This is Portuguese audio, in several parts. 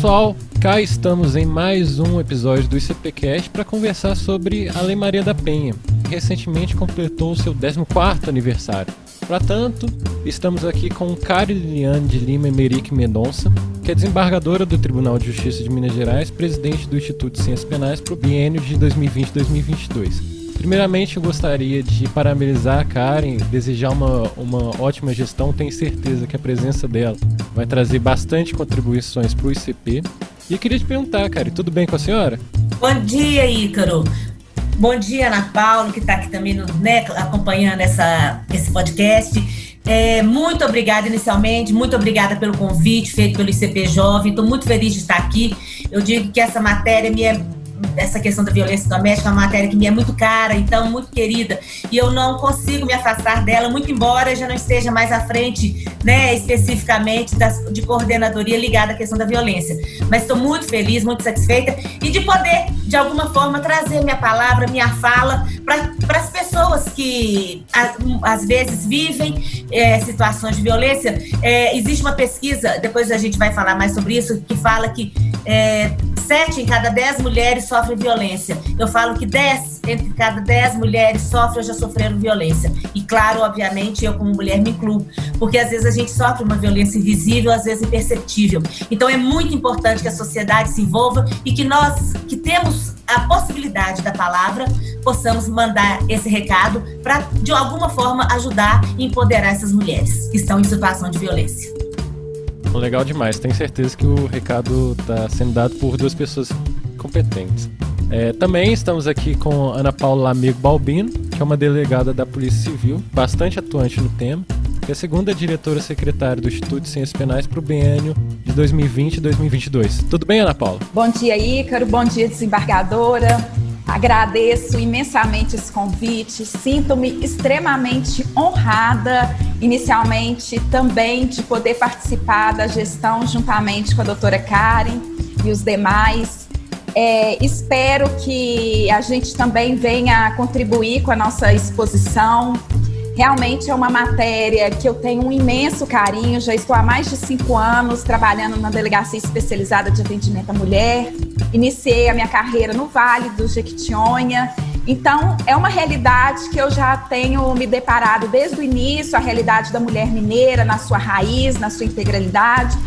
pessoal, cá estamos em mais um episódio do ICPcast para conversar sobre a Lei Maria da Penha, que recentemente completou o seu 14º aniversário. Para tanto, estamos aqui com Cari Liliane de Lima Emerick Mendonça, que é desembargadora do Tribunal de Justiça de Minas Gerais, presidente do Instituto de Ciências Penais para o biênio de 2020-2022. Primeiramente, eu gostaria de parabenizar a Karen, desejar uma, uma ótima gestão. Tenho certeza que a presença dela vai trazer bastante contribuições para o ICP. E eu queria te perguntar, Karen, tudo bem com a senhora? Bom dia, Ícaro. Bom dia, Ana Paula, que está aqui também né, acompanhando essa, esse podcast. É, muito obrigada inicialmente, muito obrigada pelo convite feito pelo ICP Jovem. Estou muito feliz de estar aqui. Eu digo que essa matéria me é essa questão da violência doméstica é uma matéria que me é muito cara, então muito querida, e eu não consigo me afastar dela, muito embora já não esteja mais à frente, né, especificamente das, de coordenadoria ligada à questão da violência. Mas estou muito feliz, muito satisfeita e de poder, de alguma forma, trazer minha palavra, minha fala para as pessoas que às vezes vivem é, situações de violência. É, existe uma pesquisa, depois a gente vai falar mais sobre isso, que fala que é, sete em cada dez mulheres sofrem violência. Eu falo que dez entre cada dez mulheres sofrem ou já sofreram violência. E claro, obviamente, eu como mulher me incluo, porque às vezes a gente sofre uma violência invisível, às vezes imperceptível. Então é muito importante que a sociedade se envolva e que nós, que temos a possibilidade da palavra, possamos mandar esse recado para, de alguma forma, ajudar e empoderar essas mulheres que estão em situação de violência. Legal demais. Tenho certeza que o recado está sendo dado por duas pessoas competentes. É, também estamos aqui com Ana Paula Amigo Balbino, que é uma delegada da Polícia Civil, bastante atuante no tema, é a segunda diretora secretária do Instituto de Ciências Penais para o biênio de 2020 e 2022. Tudo bem, Ana Paula? Bom dia, Ícaro. Bom dia, desembargadora. Agradeço imensamente esse convite, sinto-me extremamente honrada, inicialmente também de poder participar da gestão juntamente com a doutora Karen e os demais. É, espero que a gente também venha contribuir com a nossa exposição, Realmente é uma matéria que eu tenho um imenso carinho. Já estou há mais de cinco anos trabalhando na delegacia especializada de atendimento à mulher. Iniciei a minha carreira no Vale do Jequitinhonha. Então, é uma realidade que eu já tenho me deparado desde o início a realidade da mulher mineira, na sua raiz, na sua integralidade.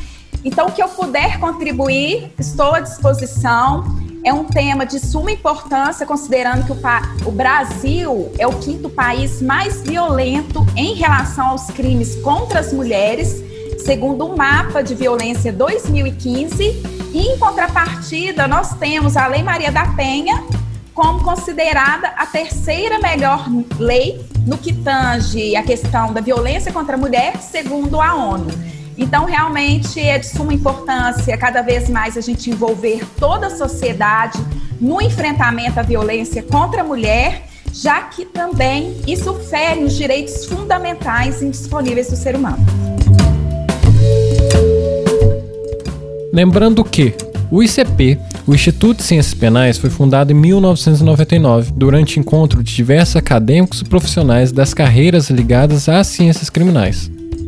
Então, o que eu puder contribuir, estou à disposição é um tema de suma importância, considerando que o, o, Brasil é o quinto país mais violento em relação aos crimes contra as mulheres, segundo o mapa de violência 2015. E, em contrapartida, nós temos a Lei Maria da Penha como considerada a terceira melhor lei no que tange a questão da violência contra a mulher, segundo a ONU. Então, realmente é de suma importância cada vez mais a gente envolver toda a sociedade no enfrentamento à violência contra a mulher, já que também isso fere os direitos fundamentais indisponíveis do ser humano. Lembrando que o ICP, o Instituto de Ciências Penais, foi fundado em 1999, durante encontro de diversos acadêmicos e profissionais das carreiras ligadas às ciências criminais.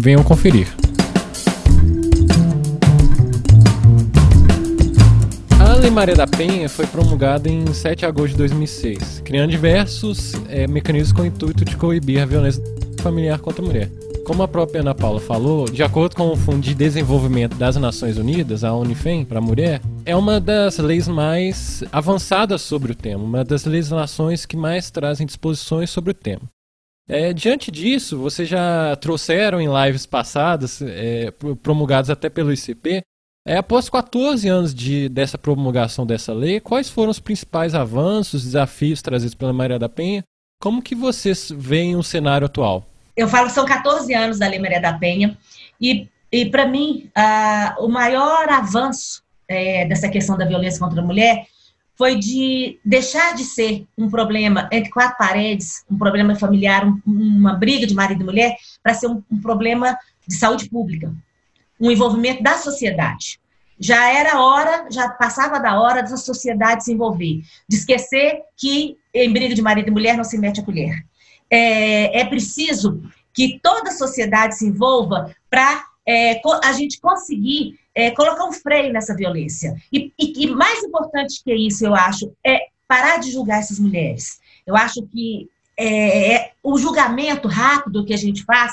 Venham conferir. A Lei Maria da Penha foi promulgada em 7 de agosto de 2006, criando diversos é, mecanismos com o intuito de coibir a violência familiar contra a mulher. como a própria Ana Paula falou, de acordo com o Fundo de Desenvolvimento das Nações Unidas, a UNIFEM, para a mulher, é uma das leis mais avançadas sobre o tema, uma das legislações que mais trazem disposições sobre o tema. É, diante disso, vocês já trouxeram em lives passadas, é, promulgadas até pelo ICP, é, após 14 anos de, dessa promulgação dessa lei, quais foram os principais avanços, desafios trazidos pela Maria da Penha? Como que vocês veem o cenário atual? Eu falo que são 14 anos da Lei Maria da Penha e, e para mim, o maior avanço é, dessa questão da violência contra a mulher foi de deixar de ser um problema entre quatro paredes, um problema familiar, um, uma briga de marido e mulher, para ser um, um problema de saúde pública, um envolvimento da sociedade. Já era hora, já passava da hora da sociedade se envolver, de esquecer que em briga de marido e mulher não se mete a colher. É, é preciso que toda a sociedade se envolva para é, a gente conseguir é, colocar um freio nessa violência. E, e, e, mais importante que isso, eu acho, é parar de julgar essas mulheres. Eu acho que é, é o julgamento rápido que a gente faz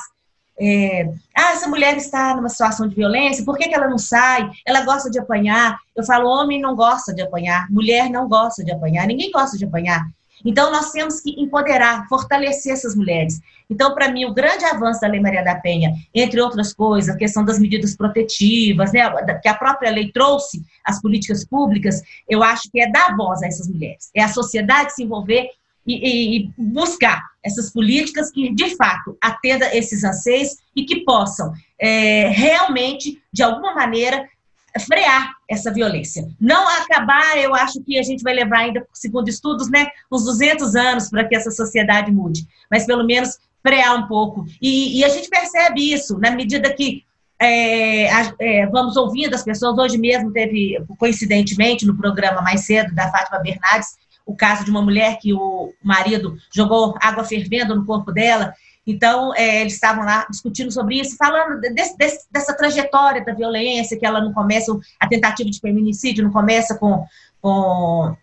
é, ah, essa mulher está numa situação de violência, por que, que ela não sai? Ela gosta de apanhar. Eu falo, homem não gosta de apanhar, mulher não gosta de apanhar, ninguém gosta de apanhar. Então, nós temos que empoderar, fortalecer essas mulheres. Então, para mim, o grande avanço da Lei Maria da Penha, entre outras coisas, a questão das medidas protetivas, né, que a própria lei trouxe, as políticas públicas, eu acho que é dar voz a essas mulheres. É a sociedade se envolver e, e, buscar essas políticas que, de fato, atendam esses anseios e que possam é, realmente, de alguma maneira, frear essa violência. Não acabar, eu acho que a gente vai levar ainda, segundo estudos, né, uns 200 anos para que essa sociedade mude, mas pelo menos frear um pouco. E, e a gente percebe isso na medida que é, é, vamos ouvindo as pessoas. Hoje mesmo teve, coincidentemente, no programa mais cedo da Fátima Bernardes, o caso de uma mulher que o marido jogou água fervendo no corpo dela. Então, é, eles estavam lá discutindo sobre isso, falando dessa trajetória da violência, que ela não começa, a tentativa de feminicídio não começa com, com,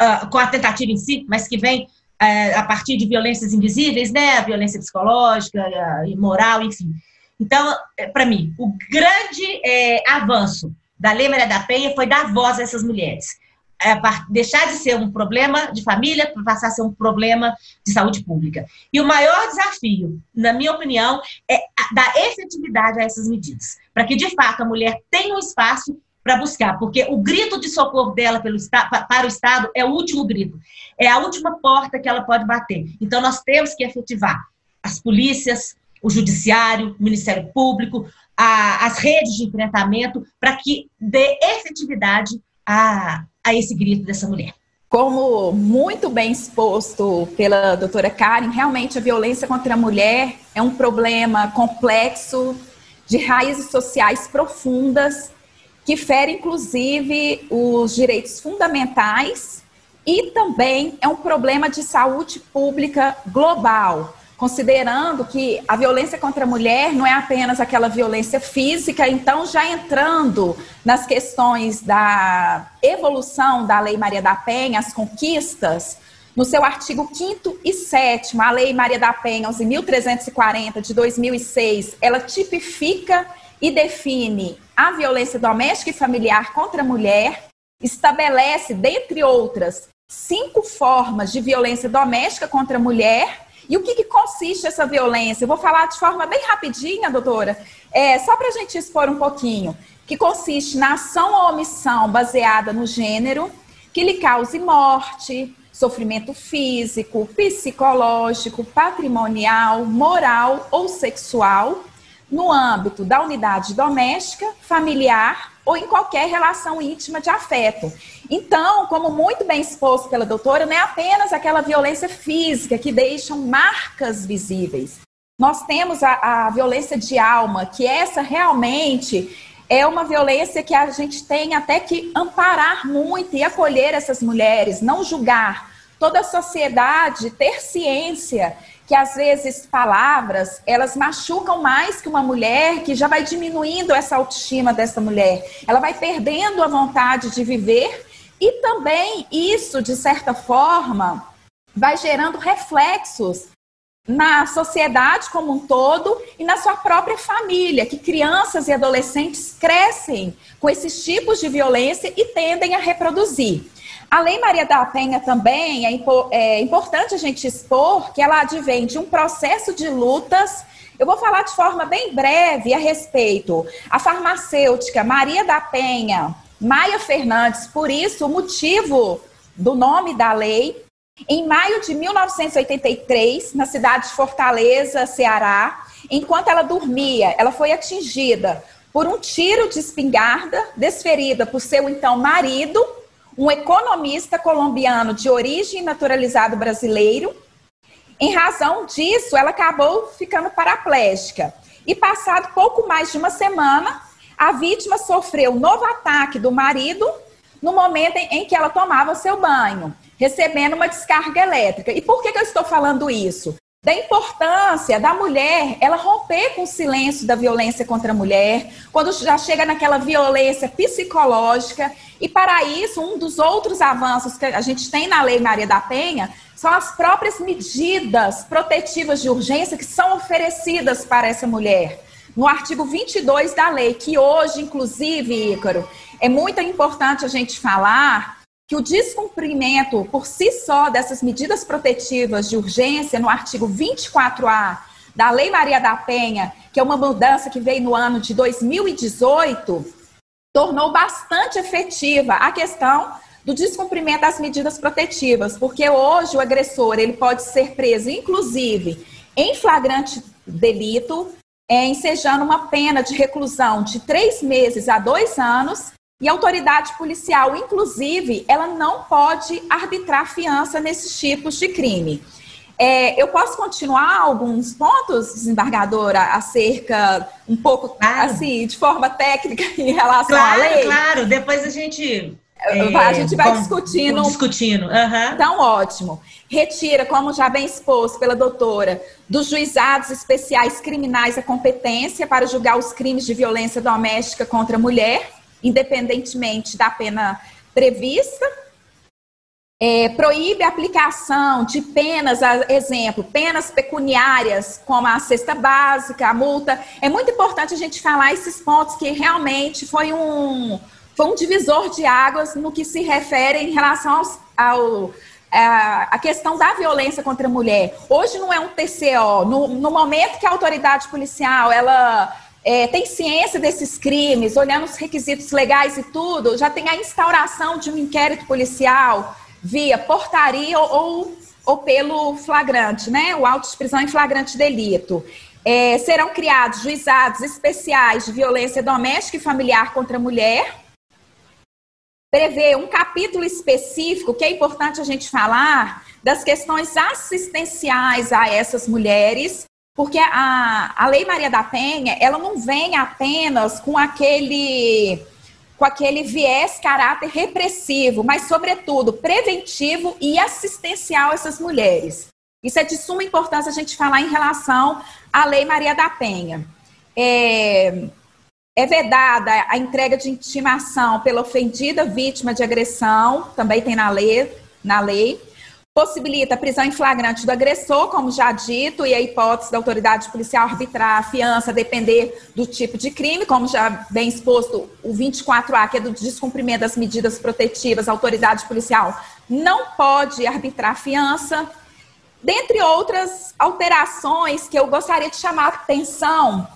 uh, com a tentativa em si, mas que vem uh, a partir de violências invisíveis, né? A violência psicológica uh, moral, enfim. Então, é, para mim, o grande é, avanço da Lei Maria da Penha foi dar voz a essas mulheres é, deixar de ser um problema de família para passar a ser um problema de saúde pública. E o maior desafio, na minha opinião, é dar efetividade a essas medidas, para que, de fato, a mulher tenha um espaço para buscar, porque o grito de socorro dela pelo, para o Estado é o último grito, é a última porta que ela pode bater. Então, nós temos que efetivar as polícias, o judiciário, o Ministério Público, a, as redes de enfrentamento, para que dê efetividade a, a esse grito dessa mulher. Como muito bem exposto pela doutora Karen, realmente a violência contra a mulher é um problema complexo, de raízes sociais profundas, que fere inclusive os direitos fundamentais e também é um problema de saúde pública global considerando que a violência contra a mulher não é apenas aquela violência física, então já entrando nas questões da evolução da Lei Maria da Penha, as conquistas, no seu artigo 5 e 7 a Lei Maria da Penha, 11.340 de 2006, ela tipifica e define a violência doméstica e familiar contra a mulher, estabelece, dentre outras, cinco formas de violência doméstica contra a mulher e o que, que consiste essa violência? Eu vou falar de forma bem rapidinha, doutora, é, só para a gente expor um pouquinho. Que consiste na ação ou omissão baseada no gênero, que lhe cause morte, sofrimento físico, psicológico, patrimonial, moral ou sexual, no âmbito da unidade doméstica, familiar ou em qualquer relação íntima de afeto. Então, como muito bem exposto pela doutora, não é apenas aquela violência física que deixam marcas visíveis. Nós temos a, a violência de alma, que essa realmente é uma violência que a gente tem até que amparar muito e acolher essas mulheres, não julgar. Toda a sociedade ter ciência que às vezes palavras elas machucam mais que uma mulher, que já vai diminuindo essa autoestima dessa mulher. Ela vai perdendo a vontade de viver e também isso, de certa forma, vai gerando reflexos na sociedade como um todo e na sua própria família, que crianças e adolescentes crescem com esses tipos de violência e tendem a reproduzir. A Lei Maria da Penha também é, é importante a gente expor que ela advém de um processo de lutas. Eu vou falar de forma bem breve a respeito. A farmacêutica Maria da Penha, Maia Fernandes, por isso o motivo do nome da lei, em maio de 1983, na cidade de Fortaleza, Ceará, enquanto ela dormia, ela foi atingida por um tiro de espingarda desferida por seu então marido, um economista colombiano de origem naturalizado brasileiro. Em razão disso, ela acabou ficando paraplégica. E passado pouco mais de uma semana, a vítima sofreu novo ataque do marido no momento em que ela tomava seu banho recebendo uma descarga elétrica. E por que, que eu estou falando isso? Da importância da mulher ela romper com o silêncio da violência contra a mulher, quando já chega naquela violência psicológica. E para isso, um dos outros avanços que a gente tem na Lei Maria da Penha são as próprias medidas protetivas de urgência que são oferecidas para essa mulher. No artigo 22 da lei, que hoje, inclusive, Ícaro, é muito importante a gente falar que o descumprimento por si só dessas medidas protetivas de urgência no artigo 24A da Lei Maria da Penha, que é uma mudança que veio no ano de 2018, tornou bastante efetiva a questão do descumprimento das medidas protetivas, porque hoje o agressor ele pode ser preso, inclusive, em flagrante delito, é, ensejando uma pena de reclusão de três meses a dois anos e a autoridade policial, inclusive, ela não pode arbitrar fiança nesses tipos de crime. É, eu posso continuar alguns pontos, desembargadora, acerca um pouco, claro. assim, de forma técnica em relação claro, à lei? Claro, depois a gente... É, a gente vai discutindo. Discutindo. Uhum. Então, ótimo. Retira, como já bem exposto pela doutora, dos juizados especiais criminais a competência para julgar os crimes de violência doméstica contra a mulher independentemente da pena prevista. É, proíbe a aplicação de penas, exemplo, penas pecuniárias, como a cesta básica, a multa. É muito importante a gente falar esses pontos que realmente foi um, foi um divisor de águas no que se refere em relação aos, ao, a, a questão da violência contra a mulher. Hoje não é um TCO. No, no momento que a autoridade policial ela é, tem ciência desses crimes, olhando os requisitos legais e tudo, já tem a instauração de um inquérito policial via portaria ou, ou pelo flagrante, né? O auto de prisão em flagrante delito. É, serão criados juizados especiais de violência doméstica e familiar contra a mulher. Prevê um capítulo específico, que é importante a gente falar, das questões assistenciais a essas mulheres porque a, a Lei Maria da Penha, ela não vem apenas com aquele com aquele viés caráter repressivo, mas sobretudo preventivo e assistencial a essas mulheres. Isso é de suma importância a gente falar em relação à Lei Maria da Penha. É, é vedada a entrega de intimação pela ofendida vítima de agressão, também tem na lei, na lei possibilita a prisão em flagrante do agressor, como já dito, e a hipótese da autoridade policial arbitrar a fiança depender do tipo de crime, como já bem exposto, o 24A, que é do descumprimento das medidas protetivas, a autoridade policial não pode arbitrar fiança, dentre outras alterações que eu gostaria de chamar a atenção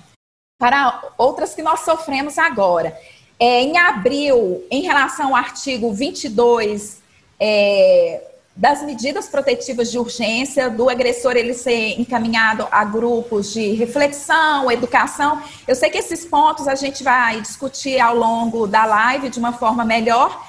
para outras que nós sofremos agora. É, em abril, em relação ao artigo 22, é, das medidas protetivas de urgência, do agressor ele ser encaminhado a grupos de reflexão, educação. Eu sei que esses pontos a gente vai discutir ao longo da live de uma forma melhor.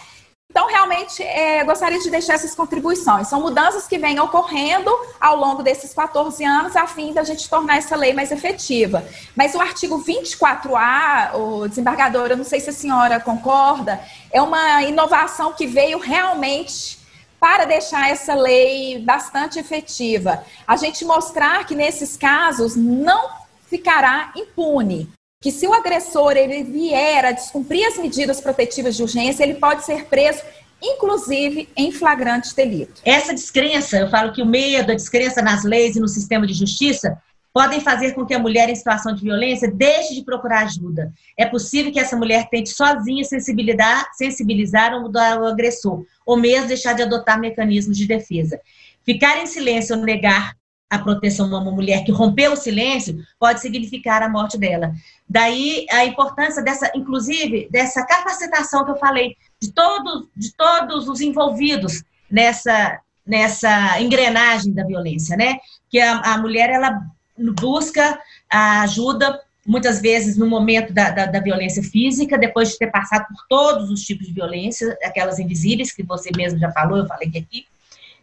Então, realmente, é, gostaria de deixar essas contribuições. São mudanças que vêm ocorrendo ao longo desses 14 anos, a fim da gente tornar essa lei mais efetiva. Mas o artigo 24A, o desembargador, eu não sei se a senhora concorda, é uma inovação que veio realmente para deixar essa lei bastante efetiva. A gente mostrar que nesses casos não ficará impune. Que se o agressor ele vier a descumprir as medidas protetivas de urgência, ele pode ser preso inclusive em flagrante delito. Essa descrença, eu falo que o medo, a descrença nas leis e no sistema de justiça podem fazer com que a mulher em situação de violência deixe de procurar ajuda. É possível que essa mulher tente sozinha sensibilizar, sensibilizar o agressor, ou mesmo deixar de adotar mecanismos de defesa. Ficar em silêncio ou negar a proteção a uma mulher que rompeu o silêncio pode significar a morte dela. Daí a importância dessa, inclusive, dessa capacitação que eu falei, de todos, de todos os envolvidos nessa, nessa engrenagem da violência, né? Que a, a mulher, ela busca a ajuda, muitas vezes no momento da, da, da, violência física, depois de ter passado por todos os tipos de violência, aquelas invisíveis que você mesmo já falou, eu falei aqui,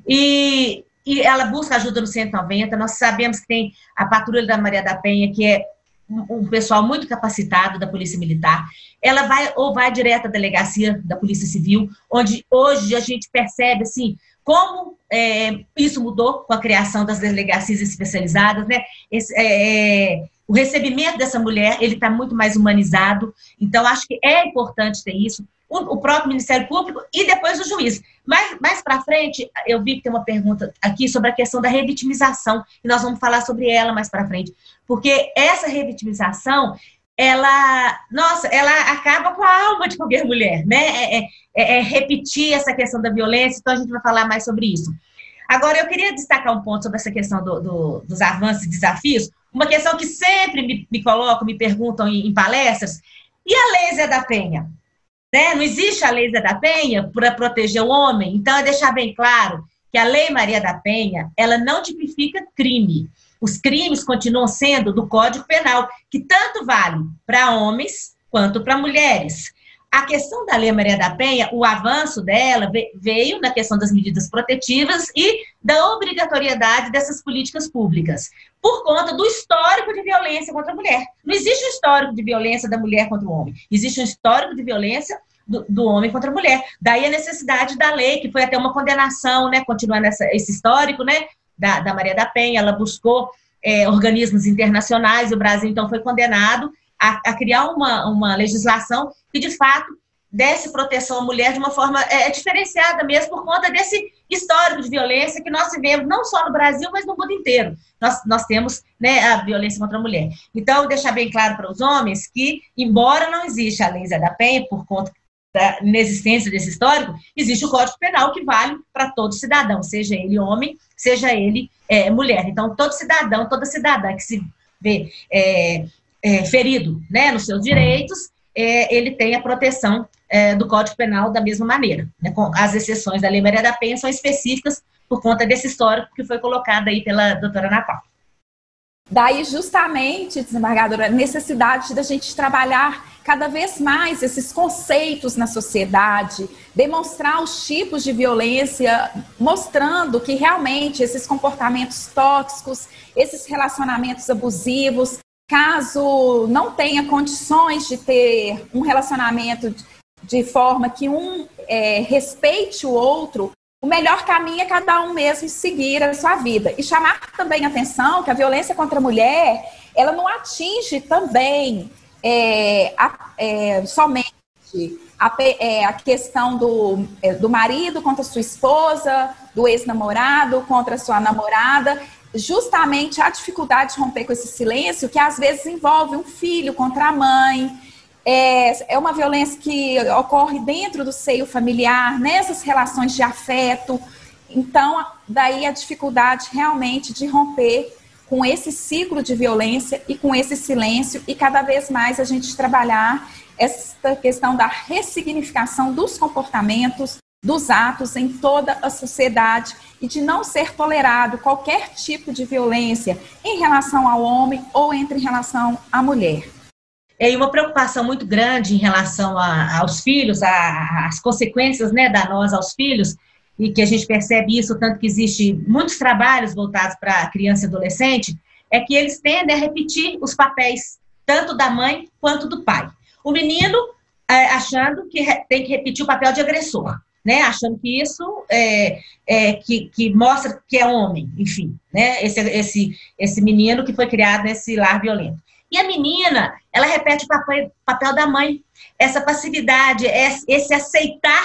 e, e ela busca ajuda no 190, nós sabemos que tem a patrulha da Maria da Penha, que é um pessoal muito capacitado da Polícia Militar, ela vai ou vai direto à delegacia da Polícia Civil, onde hoje a gente percebe assim como é, isso mudou com a criação das delegacias especializadas, né? Esse, é, é o recebimento dessa mulher ele está muito mais humanizado. Então acho que é importante ter isso. O, o próprio Ministério Público e depois o juiz. Mais, para frente, eu vi que tem uma pergunta aqui sobre a questão da revitimização, e nós vamos falar sobre ela mais para frente. Porque essa revitimização, ela, nossa, ela acaba com a alma de qualquer mulher, né? É, é, é, é, repetir essa questão da violência, então a gente vai falar mais sobre isso. Agora, eu queria destacar um ponto sobre essa questão do, do, dos avanços e desafios, uma questão que sempre me, me colocam, me perguntam em, em, palestras, e a lei Zé da Penha? Né? Não existe a lei Zé da Penha para proteger o homem, então é deixar bem claro que a lei Maria da Penha, ela não tipifica crime, os crimes continuam sendo do Código Penal, que tanto vale para homens quanto para mulheres. A questão da Lei Maria da Penha, o avanço dela veio na questão das medidas protetivas e da obrigatoriedade dessas políticas públicas, por conta do histórico de violência contra a mulher. Não existe um histórico de violência da mulher contra o homem, existe um histórico de violência do, do, homem contra a mulher. Daí a necessidade da lei, que foi até uma condenação, né, continuando essa, esse histórico, né, da, da Maria da Penha, ela buscou é, organismos internacionais, o Brasil então foi condenado a, a, criar uma, uma legislação que, de fato, desse proteção à mulher de uma forma é, diferenciada mesmo por conta desse histórico de violência que nós vivemos, não só no Brasil, mas no mundo inteiro. Nós, nós temos né, a violência contra a mulher. Então, deixar bem claro para os homens que, embora não exista a lei Zé da Penha, por conta da inexistência desse histórico, existe o Código Penal que vale para todo cidadão, seja ele homem, seja ele é, mulher. Então, todo cidadão, toda cidadã que se vê é, é, ferido né, nos seus direitos, é, ele tem a proteção é, do Código Penal da mesma maneira. Né, as exceções da Lei Maria da Penha são específicas por conta desse histórico que foi colocado aí pela doutora Natal. Daí, justamente, desembargadora, a necessidade da gente trabalhar cada vez mais esses conceitos na sociedade, demonstrar os tipos de violência, mostrando que realmente esses comportamentos tóxicos, esses relacionamentos abusivos, caso não tenha condições de ter um relacionamento de forma que um é, respeite o outro, o melhor caminho é cada um mesmo seguir a sua vida. E chamar também atenção que a violência contra a mulher, ela não atinge também é, a, é, somente a, é, a questão do, é, do marido contra sua esposa, do ex-namorado contra sua namorada, justamente a dificuldade de romper com esse silêncio, que às vezes envolve um filho contra a mãe. É, é uma violência que ocorre dentro do seio familiar, nessas relações de afeto. Então, daí a dificuldade realmente de romper com esse ciclo de violência e com esse silêncio e cada vez mais a gente trabalhar essa questão da ressignificação dos comportamentos, dos atos em toda a sociedade e de não ser tolerado qualquer tipo de violência em relação ao homem ou entre relação à mulher. É uma preocupação muito grande em relação a, aos filhos, às consequências né, danosas aos filhos, e que a gente percebe isso, tanto que existe muitos trabalhos voltados para criança e adolescente, é que eles tendem a repetir os papéis, tanto da mãe quanto do pai. O menino é, achando que tem que repetir o papel de agressor, né? Achando que isso é, é, que, que, mostra que é homem, enfim, né? Esse, esse, esse menino que foi criado nesse lar violento. E a menina, ela repete o papel, papel da mãe, essa passividade, esse aceitar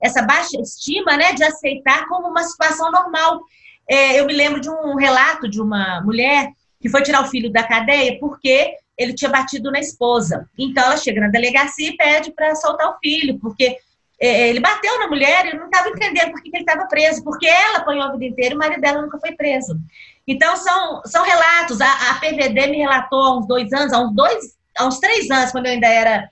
essa baixa estima, né, de aceitar como uma situação normal. É, eu me lembro de um relato de uma mulher que foi tirar o filho da cadeia porque ele tinha batido na esposa. Então ela chega na delegacia e pede para soltar o filho, porque é, ele bateu na mulher e não estava entendendo por que, que ele estava preso, porque ela apanhou a vida inteira e o marido dela nunca foi preso. Então, são, são relatos. A, a PVD me relatou há uns dois anos, há uns, dois, há uns três anos, quando eu ainda era,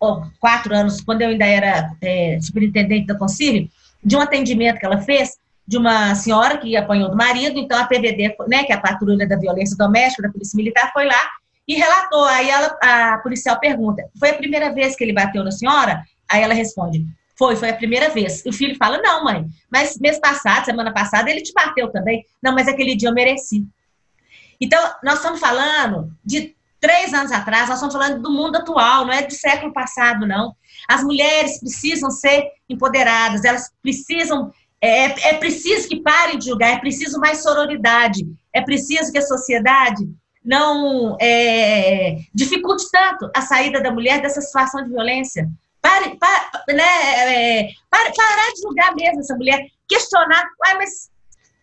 oh, quatro anos, quando eu ainda era é, superintendente da Concílio, de um atendimento que ela fez de uma senhora que apanhou do marido. Então, a PVD, né, que é a Patrulha da Violência Doméstica da Polícia Militar, foi lá e relatou. Aí ela, a policial pergunta: foi a primeira vez que ele bateu na senhora? Aí ela responde: foi, foi a primeira vez. E o filho fala: Não, mãe, mas mês passado, semana passada, ele te bateu também. Não, mas aquele dia eu mereci. Então, nós estamos falando de três anos atrás, nós estamos falando do mundo atual, não é do século passado, não. As mulheres precisam ser empoderadas, elas precisam. É, é preciso que parem de julgar, é preciso mais sororidade, é preciso que a sociedade não é, dificulte tanto a saída da mulher dessa situação de violência. Pare, né, é, pare, parar de julgar mesmo essa mulher, questionar, Ué, mas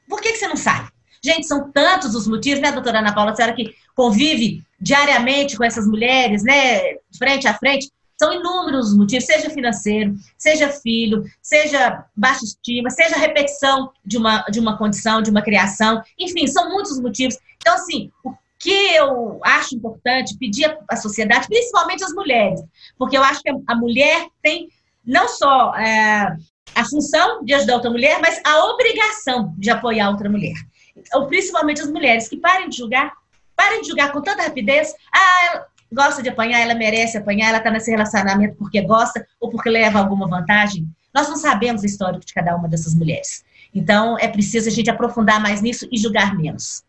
por que, que você não sai? Gente, são tantos os motivos, né, doutora Ana Paula, a senhora que convive diariamente com essas mulheres, né, frente a frente, são inúmeros os motivos, seja financeiro, seja filho, seja baixa estima, seja repetição de uma, de uma condição, de uma criação, enfim, são muitos os motivos. Então, assim, o que eu acho importante pedir à sociedade, principalmente as mulheres, porque eu acho que a mulher tem não só é, a função de ajudar outra mulher, mas a obrigação de apoiar outra mulher. Então, principalmente as mulheres, que parem de julgar, parem de julgar com tanta rapidez. Ah, ela gosta de apanhar, ela merece apanhar, ela está nesse relacionamento porque gosta ou porque leva alguma vantagem. Nós não sabemos o histórico de cada uma dessas mulheres. Então, é preciso a gente aprofundar mais nisso e julgar menos.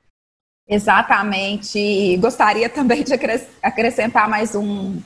Exatamente. Gostaria também de acrescentar mais um,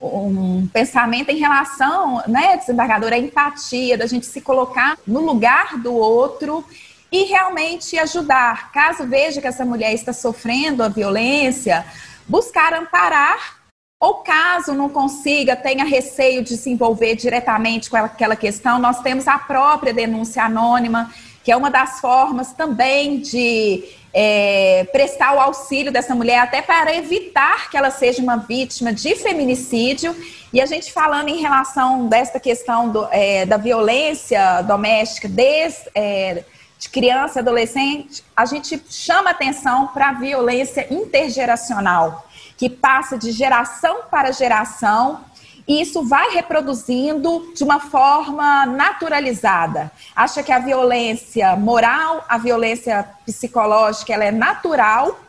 um pensamento em relação, né, desembargadora, à empatia, da gente se colocar no lugar do outro e realmente ajudar. Caso veja que essa mulher está sofrendo a violência, buscar amparar, ou caso não consiga, tenha receio de se envolver diretamente com aquela questão, nós temos a própria denúncia anônima, que é uma das formas também de é, prestar o auxílio dessa mulher, até para evitar que ela seja uma vítima de feminicídio. E a gente falando em relação desta questão do, é, da violência doméstica desde é, de criança e adolescente, a gente chama atenção para a violência intergeracional, que passa de geração para geração e isso vai reproduzindo de uma forma naturalizada. Acha que a violência moral, a violência psicológica, ela é natural.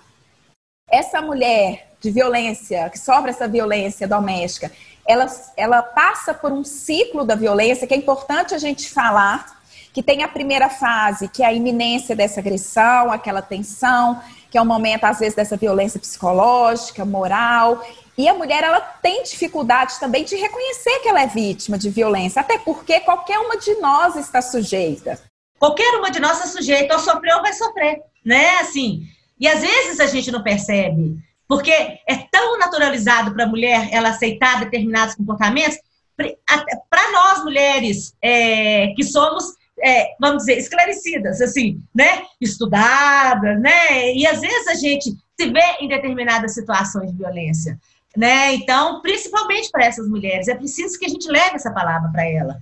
Essa mulher de violência, que sofre essa violência doméstica, ela, ela passa por um ciclo da violência que é importante a gente falar, que tem a primeira fase, que é a iminência dessa agressão, aquela tensão, que é o momento, às vezes, dessa violência psicológica, moral, e a mulher ela tem dificuldade também de reconhecer que ela é vítima de violência, até porque qualquer uma de nós está sujeita. Qualquer uma de nós está sujeita, ou sofreu ou vai sofrer, né? Assim, e às vezes a gente não percebe, porque é tão naturalizado para a mulher ela aceitar determinados comportamentos, para nós mulheres é, que somos é, vamos dizer, esclarecidas, assim, né? Estudadas, né? E às vezes a gente se vê em determinadas situações de violência. Né? Então, principalmente para essas mulheres, é preciso que a gente leve essa palavra para ela.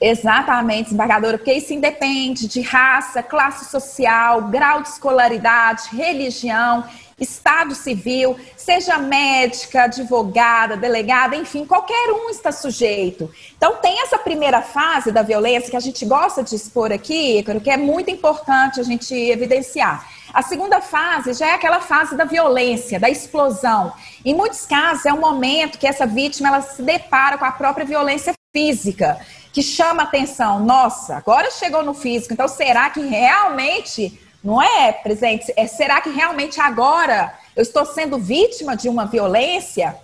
Exatamente, desembargadora, porque isso independe de raça, classe social, grau de escolaridade, religião, estado civil, seja médica, advogada, delegada, enfim, qualquer um está sujeito. Então, tem essa primeira fase da violência que a gente gosta de expor aqui, que é muito importante a gente evidenciar a segunda fase já é aquela fase da violência, da explosão. Em muitos casos é um momento que essa vítima ela se depara com a própria violência física, que chama atenção. Nossa, agora chegou no físico. Então será que realmente não é presente? É, será que realmente agora eu estou sendo vítima de uma violência?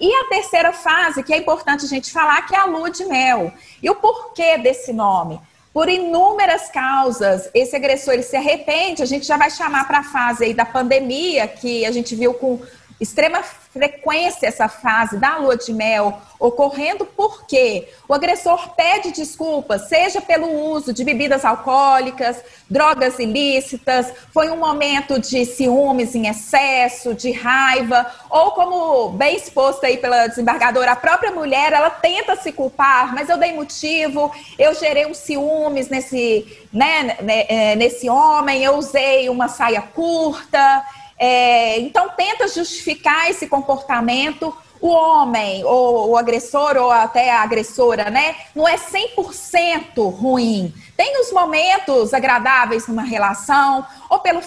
E a terceira fase, que é importante a gente falar, que é a lua de mel. E o porquê desse nome? Por inúmeras causas. Esse agressor ele se arrepende, a gente já vai chamar para a fase aí da pandemia, que a gente viu com extrema frequência essa fase da lua de mel ocorrendo porque o agressor pede desculpas, seja pelo uso de bebidas alcoólicas, drogas ilícitas, foi um momento de ciúmes em excesso, de raiva, ou como bem exposto aí pela desembargadora, a própria mulher, ela tenta se culpar, mas eu dei motivo, eu gerei um ciúmes nesse, né, né é, nesse homem, eu usei uma saia curta, é, então, tenta justificar esse comportamento. O homem, ou o agressor, ou até a agressora, né? Não é 100% ruim. Tem os momentos agradáveis numa relação, ou pelo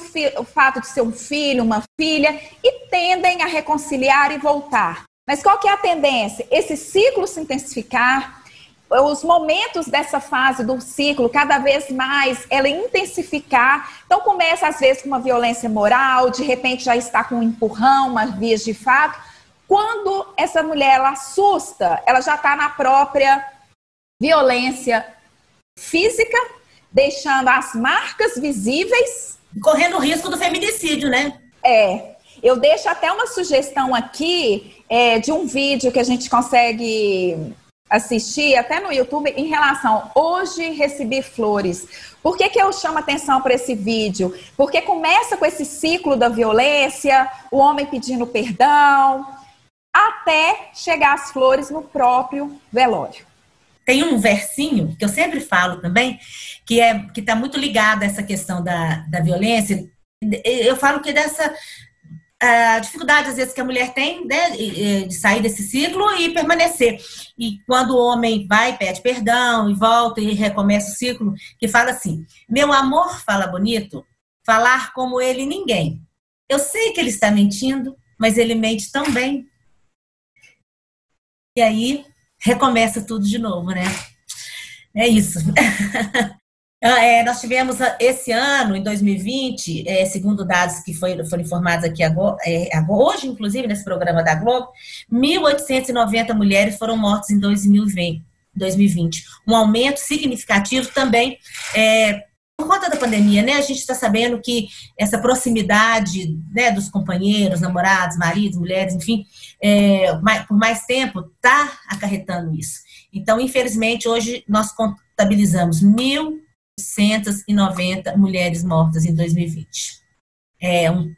fato de ser um filho, uma filha, e tendem a reconciliar e voltar. Mas qual que é a tendência? Esse ciclo se intensificar, os momentos dessa fase do ciclo, cada vez mais, ela intensificar. Então, começa às vezes com uma violência moral, de repente já está com um empurrão, uma vias de fato. Quando essa mulher ela assusta, ela já está na própria violência física, deixando as marcas visíveis. Correndo o risco do feminicídio, né? É. Eu deixo até uma sugestão aqui é, de um vídeo que a gente consegue assistir até no YouTube em relação hoje recebi flores. Por que, que eu chamo atenção para esse vídeo? Porque começa com esse ciclo da violência, o homem pedindo perdão, até chegar as flores no próprio velório. Tem um versinho que eu sempre falo também, que é que está muito ligado a essa questão da, da violência. Eu falo que dessa a dificuldade, às vezes, que a mulher tem né, de sair desse ciclo e permanecer. E quando o homem vai, pede perdão e volta e recomeça o ciclo, que fala assim: Meu amor fala bonito, falar como ele ninguém. Eu sei que ele está mentindo, mas ele mente tão bem. E aí recomeça tudo de novo, né? É isso. Ah, é, nós tivemos ah, esse ano, em 2020, é, segundo dados que foi, foram informados aqui agora, é, hoje, inclusive, nesse programa da Globo, 1.890 mulheres foram mortas em 2020. 2020. Um aumento significativo também é, por conta da pandemia, né? A gente está sabendo que essa proximidade né, dos companheiros, namorados, maridos, mulheres, enfim, é, mais, por mais tempo, está acarretando isso. Então, infelizmente, hoje nós contabilizamos mil 190 mulheres mortas em 2020. É, um,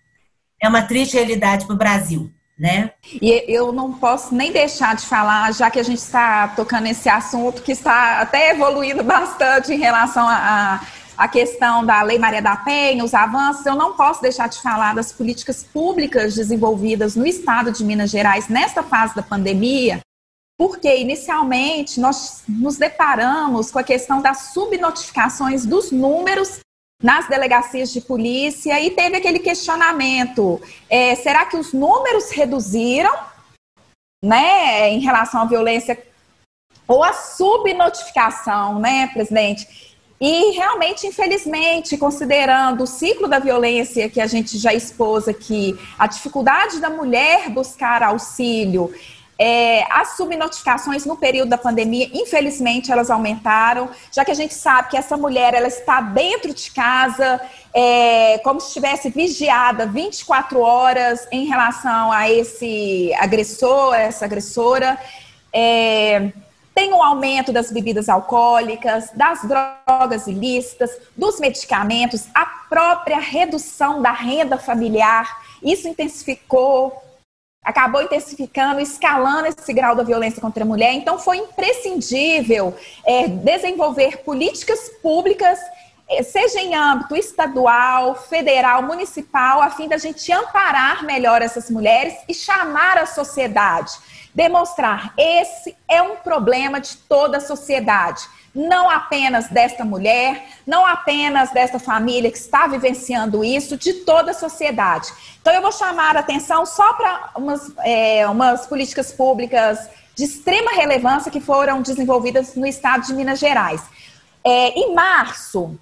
é uma triste realidade para o Brasil. Né? E eu não posso nem deixar de falar, já que a gente está tocando esse assunto que está até evoluindo bastante em relação a, a questão da Lei Maria da Penha, os avanços, eu não posso deixar de falar das políticas públicas desenvolvidas no estado de Minas Gerais nesta fase da pandemia, porque inicialmente nós nos deparamos com a questão das subnotificações dos números nas delegacias de polícia e teve aquele questionamento: é, será que os números reduziram, né, em relação à violência ou a subnotificação, né, presidente? E realmente, infelizmente, considerando o ciclo da violência que a gente já expôs aqui, a dificuldade da mulher buscar auxílio é, as subnotificações no período da pandemia, infelizmente, elas aumentaram, já que a gente sabe que essa mulher ela está dentro de casa, é, como se estivesse vigiada 24 horas em relação a esse agressor, essa agressora. É, tem um aumento das bebidas alcoólicas, das drogas ilícitas, dos medicamentos, a própria redução da renda familiar. Isso intensificou acabou intensificando, escalando esse grau da violência contra a mulher. Então, foi imprescindível é, desenvolver políticas públicas, é, seja em âmbito estadual, federal, municipal, a fim da gente amparar melhor essas mulheres e chamar a sociedade, demonstrar esse é um problema de toda a sociedade não apenas desta mulher, não apenas desta família que está vivenciando isso, de toda a sociedade. Então, eu vou chamar a atenção só para umas, é, umas políticas públicas de extrema relevância que foram desenvolvidas no estado de Minas Gerais. É, em março,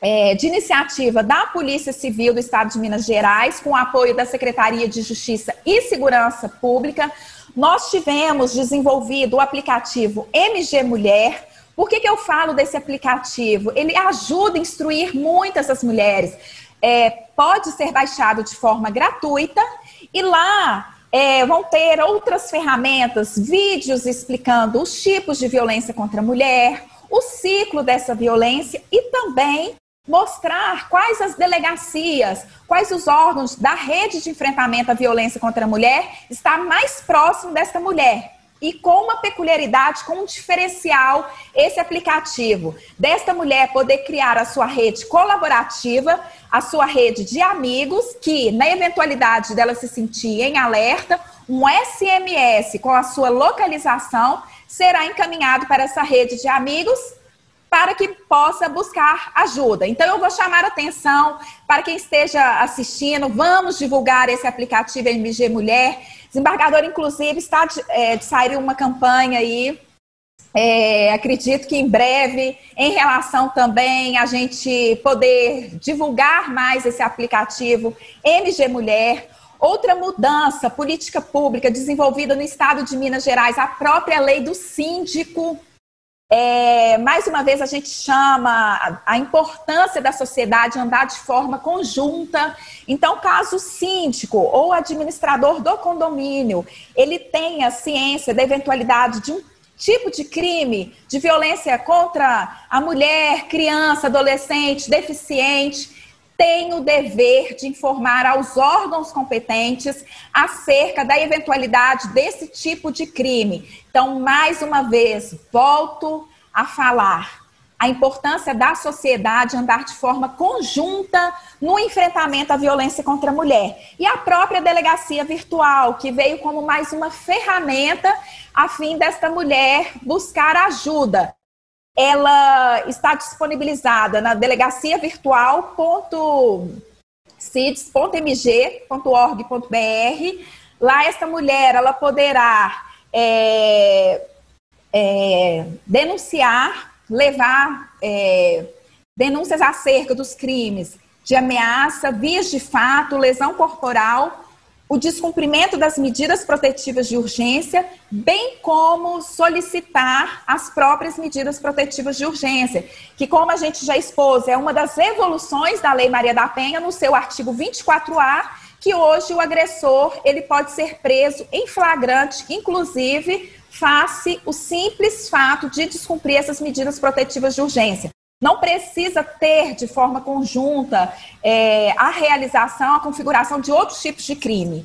é, de iniciativa da Polícia Civil do Estado de Minas Gerais, com apoio da Secretaria de Justiça e Segurança Pública, nós tivemos desenvolvido o aplicativo MG Mulher, por que, que eu falo desse aplicativo? Ele ajuda a instruir muitas essas mulheres. É, pode ser baixado de forma gratuita E lá é, vão ter outras ferramentas, vídeos explicando os tipos de violência contra a mulher, o ciclo dessa violência e também mostrar quais as delegacias, quais os órgãos da rede de enfrentamento à violência contra a mulher está mais próximo desta mulher. E com uma peculiaridade, com um diferencial, esse aplicativo desta mulher poder criar a sua rede colaborativa, a sua rede de amigos, que na eventualidade dela se sentir em alerta, um SMS com a sua localização será encaminhado para essa rede de amigos para que possa buscar ajuda. Então, eu vou chamar atenção para quem esteja assistindo, vamos divulgar esse aplicativo MG Mulher. Desembargador, inclusive, está de, é, de sair uma campanha aí. É, acredito que em breve, em relação também a gente poder divulgar mais esse aplicativo MG Mulher. Outra mudança, política pública desenvolvida no estado de Minas Gerais, a própria lei do síndico é, mais uma vez, a gente chama a importância da sociedade andar de forma conjunta. Então, caso o síndico ou administrador do condomínio ele tenha ciência da eventualidade de um tipo de crime, de violência contra a mulher, criança, adolescente, deficiente, tem o dever de informar aos órgãos competentes acerca da eventualidade desse tipo de crime. Então, mais uma vez, volto a falar a importância da sociedade andar de forma conjunta no enfrentamento à violência contra a mulher. E a própria delegacia virtual, que veio como mais uma ferramenta a fim desta mulher buscar ajuda ela está disponibilizada na delegacia virtual.cids.mg.org.br. Lá essa mulher ela poderá é, é, denunciar, levar é, denúncias acerca dos crimes de ameaça, vias de fato, lesão corporal o descumprimento das medidas protetivas de urgência, bem como solicitar as próprias medidas protetivas de urgência, que, como a gente já expôs, é uma das evoluções da Lei Maria da Penha, no seu artigo 24A, que hoje o agressor ele pode ser preso em flagrante, inclusive face o simples fato de descumprir essas medidas protetivas de urgência. Não precisa ter de forma conjunta é, a realização, a configuração de outros tipos de crime.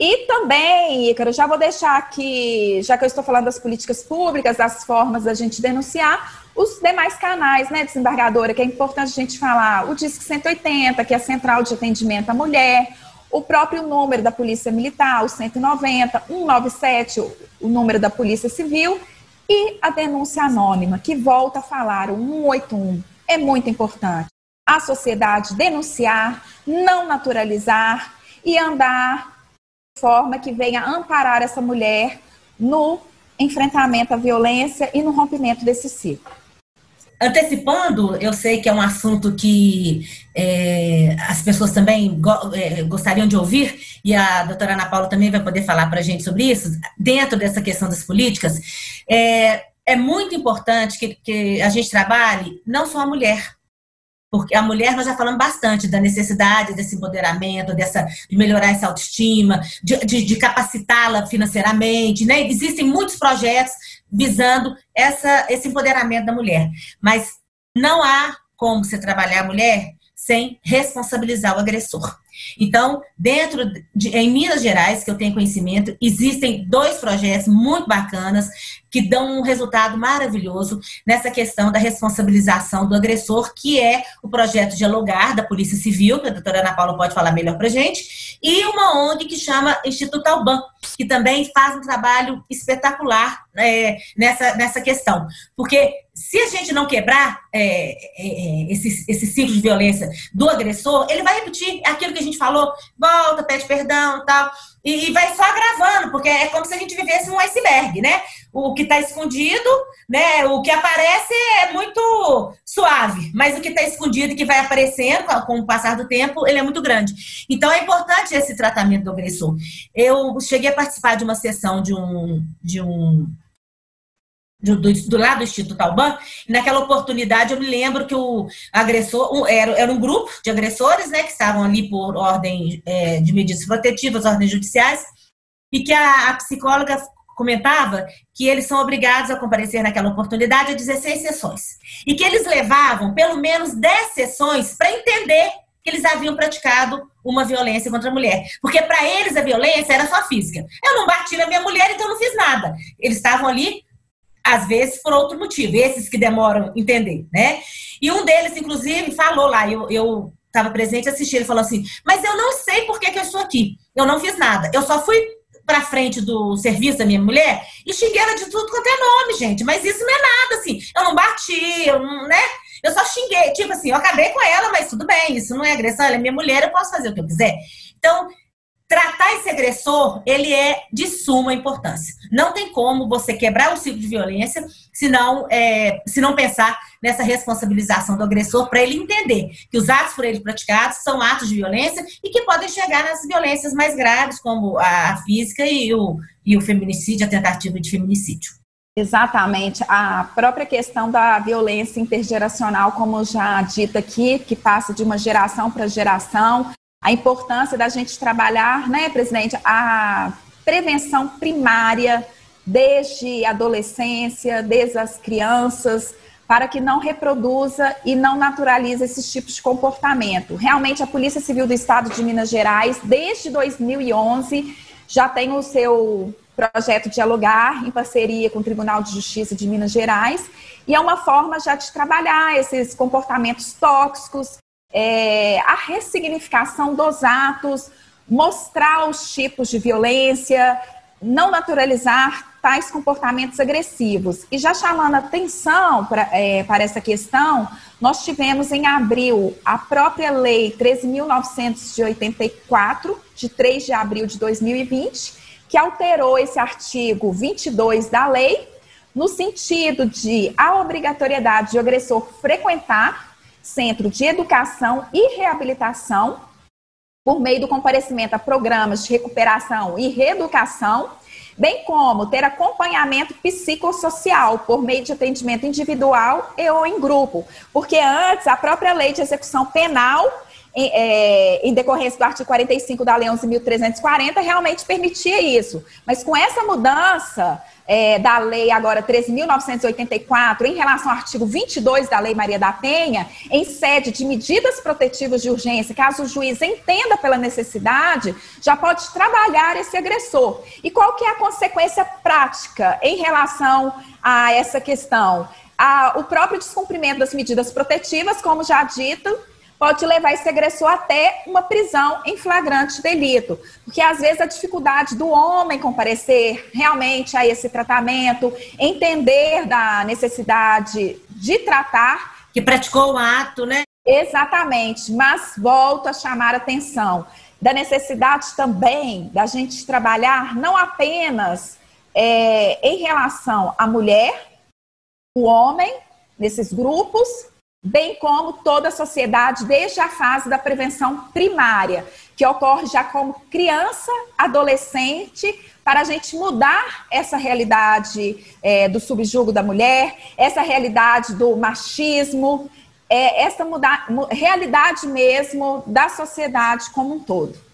E também, Ícaro, já vou deixar aqui, já que eu estou falando das políticas públicas, das formas da gente denunciar, os demais canais, né, desembargadora, que é importante a gente falar, o Disque 180, que é a Central de Atendimento à Mulher, o próprio número da Polícia Militar, o 190, 197, o número da Polícia Civil, e a denúncia anônima, que volta a falar, o 181, é muito importante. A sociedade denunciar, não naturalizar e andar de forma que venha amparar essa mulher no enfrentamento à violência e no rompimento desse ciclo antecipando, eu sei que é um assunto que é, as pessoas também go é, gostariam de ouvir, e a doutora Ana Paula também vai poder falar para a gente sobre isso, dentro dessa questão das políticas, é, é muito importante que, que a gente trabalhe não só a mulher, porque a mulher, nós já falamos bastante da necessidade desse empoderamento, dessa, de melhorar essa autoestima, de, de, de capacitá-la financeiramente. Né? Existem muitos projetos visando essa, esse empoderamento da mulher. Mas não há como você trabalhar a mulher sem responsabilizar o agressor. Então, dentro de, em Minas Gerais, que eu tenho conhecimento, existem dois projetos muito bacanas que dão um resultado maravilhoso nessa questão da responsabilização do agressor, que é o projeto Dialogar da Polícia Civil, que a doutora Ana Paula pode falar melhor para gente, e uma ONG que chama Instituto Alban, que também faz um trabalho espetacular é, nessa, nessa questão. Porque se a gente não quebrar é, é, é, esse, esse ciclo de violência do agressor, ele vai repetir aquilo que a gente falou, volta, pede perdão tal, e, e vai só agravando, porque é como se a gente vivesse um iceberg, né? O que está escondido, né? O que aparece é muito suave, mas o que está escondido e que vai aparecendo com o passar do tempo, ele é muito grande. Então é importante esse tratamento do agressor. Eu cheguei a participar de uma sessão de um, de um do, do, do, lado do Instituto Alban, e naquela oportunidade eu me lembro que o agressor, um, era, era um grupo de agressores, né, que estavam ali por ordem é, de medidas protetivas, ordens judiciais, e que a, a, psicóloga comentava que eles são obrigados a comparecer naquela oportunidade a 16 sessões, e que eles levavam pelo menos 10 sessões para entender que eles haviam praticado uma violência contra a mulher. Porque para eles a violência era só física. Eu não bati na minha mulher, então não fiz nada. Eles estavam ali às vezes por outro motivo, esses que demoram entender, né? E um deles, inclusive, falou lá, eu estava presente assisti, ele falou assim, mas eu não sei por que, que eu estou aqui, eu não fiz nada, eu só fui para frente do serviço da minha mulher e xinguei ela de tudo quanto é nome, gente, mas isso não é nada, assim, eu não bati, eu não, né? Eu só xinguei, tipo assim, eu acabei com ela, mas tudo bem, isso não é agressão, ela é minha mulher, eu posso fazer o que eu quiser. Então, tratar esse agressor, ele é de suma importância. Não tem como você quebrar o ciclo de violência se não, é, se não pensar nessa responsabilização do agressor para ele entender que os atos por ele praticados são atos de violência e que podem chegar nas violências mais graves, como a física e o, e o feminicídio, a tentativa de feminicídio. Exatamente. A própria questão da violência intergeracional, como já dito aqui, que passa de uma geração para geração, a importância da gente trabalhar, né, presidente, a prevenção primária desde a adolescência, desde as crianças, para que não reproduza e não naturalize esses tipos de comportamento. Realmente, a Polícia Civil do Estado de Minas Gerais, desde 2011, já tem o seu projeto Dialogar, em parceria com o Tribunal de Justiça de Minas Gerais, e é uma forma já de trabalhar esses comportamentos tóxicos, é, a ressignificação dos atos, mostrar os tipos de violência, não naturalizar tais comportamentos agressivos. E já chamando atenção para, é, para essa questão, nós tivemos em abril a própria Lei 13.984, de 3 de abril de 2020, que alterou esse artigo 22 da lei, no sentido de a obrigatoriedade de agressor frequentar Centro de Educação e Reabilitação, por meio do comparecimento a programas de recuperação e reeducação, bem como ter acompanhamento psicossocial por meio de atendimento individual e ou em grupo. Porque antes a própria lei de execução penal em, é, em, decorrência do artigo 45 da Lei 11.340, realmente permitia isso. Mas com essa mudança, é, da lei agora 13.984, em relação ao artigo 22 da Lei Maria da Penha, em sede de medidas protetivas de urgência, caso o juiz entenda pela necessidade, já pode trabalhar esse agressor. E qual que é a consequência prática em relação a essa questão? A, o próprio descumprimento das medidas protetivas, como já dito, pode levar esse agressor até uma prisão em flagrante delito. Porque às vezes a dificuldade do homem comparecer realmente a esse tratamento, entender da necessidade de tratar. Que praticou o ato, né? Exatamente, mas volto a chamar a atenção da necessidade também da gente trabalhar não apenas é, em relação à mulher, o homem, nesses grupos, bem como toda a sociedade, desde a fase da prevenção primária, que ocorre já como criança, adolescente, para a gente mudar essa realidade é, do subjugo da mulher, essa realidade do machismo, é, essa realidade mesmo da sociedade como um todo.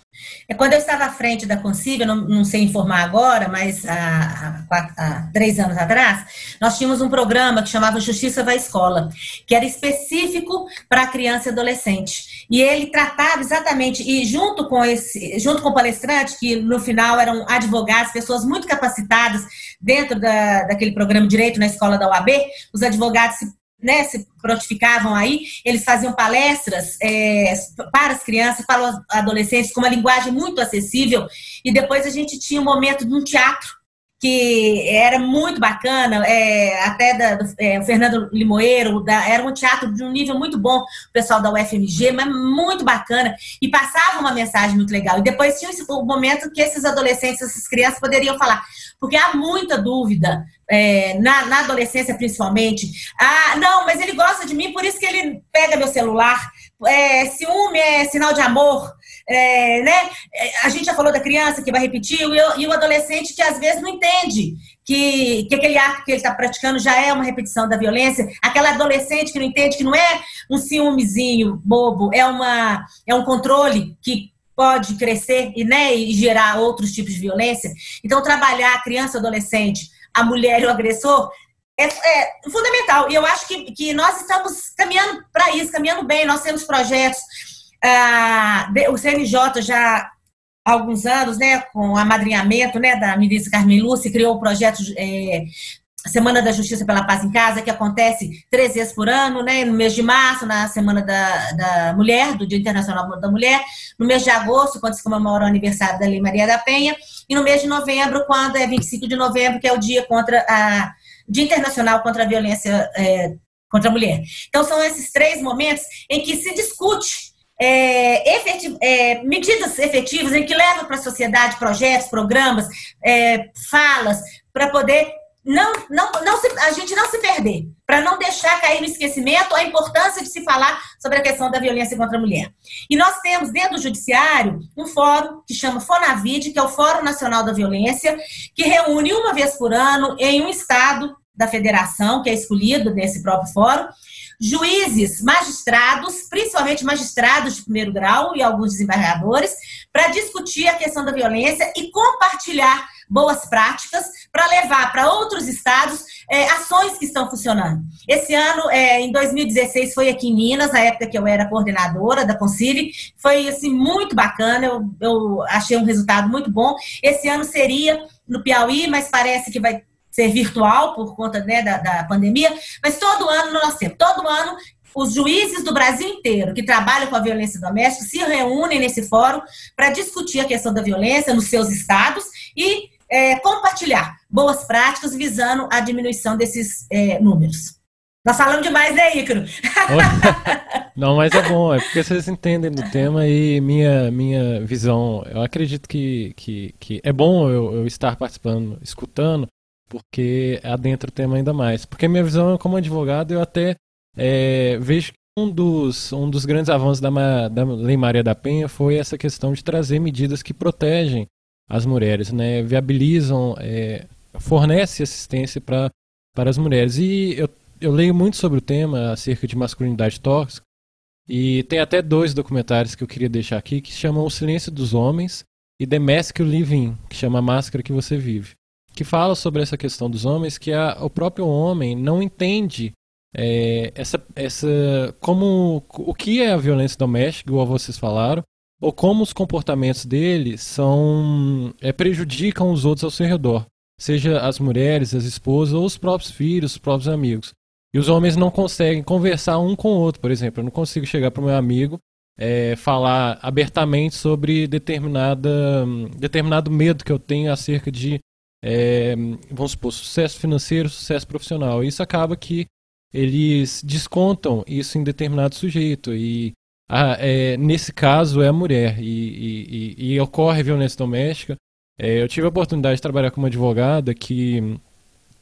É quando eu estava à frente da Consiga, não, não sei informar agora, mas há, há, há, três anos atrás, nós tínhamos um programa que chamava Justiça da Escola, que era específico para criança e adolescente. E ele tratava exatamente, e junto com esse, junto com o palestrante, que no final eram advogados, pessoas muito capacitadas dentro da, daquele programa Direito na Escola da UAB, os advogados se né, se prontificavam aí, eles faziam palestras é, para as crianças, para os adolescentes, com uma linguagem muito acessível, e depois a gente tinha um momento de um teatro que era muito bacana, é, até da, do, é, Fernando Limoeiro, da, era um teatro de um nível muito bom, o pessoal da UFMG, mas muito bacana, e passava uma mensagem muito legal. E depois tinha esse, o momento que esses adolescentes, essas crianças poderiam falar, porque há muita dúvida, é, na, na adolescência principalmente. Ah, não, mas ele gosta de mim, por isso que ele pega meu celular, é, ciúme é sinal de amor, é, né? A gente já falou da criança que vai repetir e o, adolescente que às vezes não entende que, que aquele ato que ele está praticando já é uma repetição da violência. Aquela adolescente que não entende que não é um ciúmezinho bobo, é, uma, é um controle que pode crescer e, né, e gerar outros tipos de violência. Então, trabalhar a criança, adolescente, a mulher e o agressor é, é fundamental. E eu acho que, que nós estamos caminhando para isso, caminhando bem. Nós temos projetos. Ah, o CNJ já há alguns anos, né, com amadrinhamento né, da ministra Carmen Lúcia, criou o projeto é, Semana da Justiça pela Paz em Casa, que acontece três vezes por ano, né? No mês de março, na Semana da, da Mulher, do Dia Internacional da Mulher, no mês de agosto, quando se comemora o aniversário da Lei Maria da Penha, e no mês de novembro, quando é 25 de novembro, que é o Dia contra a Dia Internacional contra a Violência é, contra a Mulher. Então, são esses três momentos em que se discute é, efetiv é, medidas efetivas em que levam para a sociedade projetos, programas, é, falas, para poder não, não, não se, a gente não se perder, para não deixar cair no esquecimento a importância de se falar sobre a questão da violência contra a mulher. E nós temos dentro do Judiciário um fórum que chama FONAVID, que é o Fórum Nacional da Violência, que reúne uma vez por ano em um estado da federação, que é escolhido nesse próprio fórum, juízes, magistrados, principalmente magistrados de primeiro grau e alguns desembargadores, para discutir a questão da violência e compartilhar boas práticas para levar para outros estados é, ações que estão funcionando. Esse ano, é, em 2016, foi aqui em Minas, na época que eu era coordenadora da Concili, foi assim, muito bacana, eu, eu achei um resultado muito bom. Esse ano seria no Piauí, mas parece que vai ser virtual por conta né, da, da pandemia, mas todo ano nós temos, todo ano os juízes do Brasil inteiro que trabalham com a violência doméstica se reúnem nesse fórum para discutir a questão da violência nos seus estados e é, compartilhar boas práticas visando a diminuição desses é, números. Nós falamos demais, né, Ícaro? Não, mas é bom, é porque vocês entendem do tema e minha, minha visão. Eu acredito que, que, que é bom eu, eu estar participando, escutando, porque adentra o tema ainda mais. Porque minha visão como advogado, eu até é, vejo que um dos, um dos grandes avanços da, da Lei Maria da Penha foi essa questão de trazer medidas que protegem as mulheres, né? viabilizam, é, fornece assistência para para as mulheres. E eu, eu leio muito sobre o tema acerca de masculinidade tóxica, e tem até dois documentários que eu queria deixar aqui que chamam O Silêncio dos Homens e The Mask You Live In, que chama A Máscara que Você Vive que fala sobre essa questão dos homens, que a, o próprio homem não entende é, essa, essa, como o que é a violência doméstica, igual vocês falaram, ou como os comportamentos dele são é, prejudicam os outros ao seu redor, seja as mulheres, as esposas ou os próprios filhos, os próprios amigos. E os homens não conseguem conversar um com o outro, por exemplo. Eu não consigo chegar para o meu amigo é, falar abertamente sobre determinada, determinado medo que eu tenho acerca de é, vamos supor, sucesso financeiro, sucesso profissional. Isso acaba que eles descontam isso em determinado sujeito. E a, é, nesse caso é a mulher. E, e, e ocorre violência doméstica. É, eu tive a oportunidade de trabalhar com uma advogada que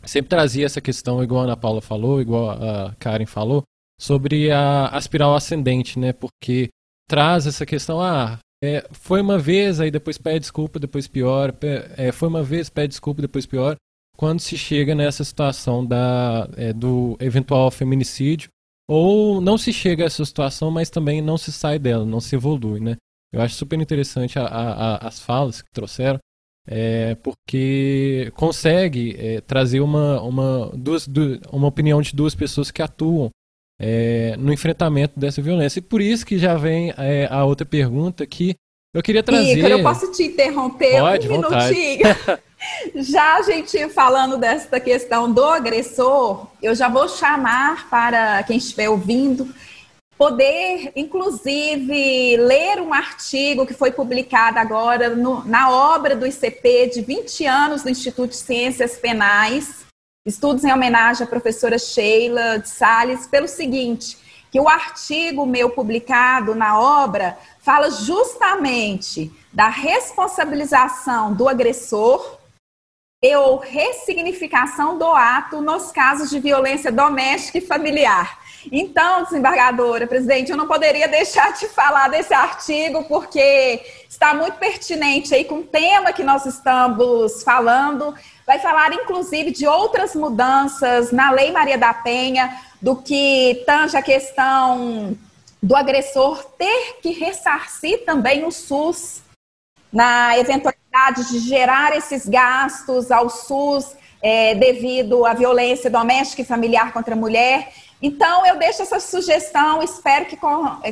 sempre trazia essa questão, igual a Ana Paula falou, igual a Karen falou, sobre a, a espiral ascendente, né? Porque traz essa questão, ah, é, foi uma vez, aí depois pede desculpa, depois piora. É, foi uma vez, pede desculpa, depois piora. Quando se chega nessa situação da, é, do eventual feminicídio, ou não se chega a essa situação, mas também não se sai dela, não se evolui, né? Eu acho super interessante a, a, a, as falas que trouxeram, é, porque consegue é, trazer uma, uma, duas, uma opinião de duas pessoas que atuam é, no enfrentamento dessa violência. E por isso que já vem é, a outra pergunta que eu queria trazer. Ícaro, eu posso te interromper Pode, um minutinho? já a gente falando desta questão do agressor, eu já vou chamar para quem estiver ouvindo poder, inclusive, ler um artigo que foi publicado agora no, na obra do ICP de 20 anos do Instituto de Ciências Penais, Estudos em homenagem à professora Sheila de Sales, pelo seguinte, que o artigo meu publicado na obra fala justamente da responsabilização do agressor e ou ressignificação do ato nos casos de violência doméstica e familiar. Então, desembargadora, presidente, eu não poderia deixar de falar desse artigo, porque está muito pertinente aí com o tema que nós estamos falando. Vai falar, inclusive, de outras mudanças na Lei Maria da Penha, do que tange a questão do agressor ter que ressarcir também o SUS na eventualidade de gerar esses gastos ao SUS é, devido à violência doméstica e familiar contra a mulher. Então, eu deixo essa sugestão, espero que,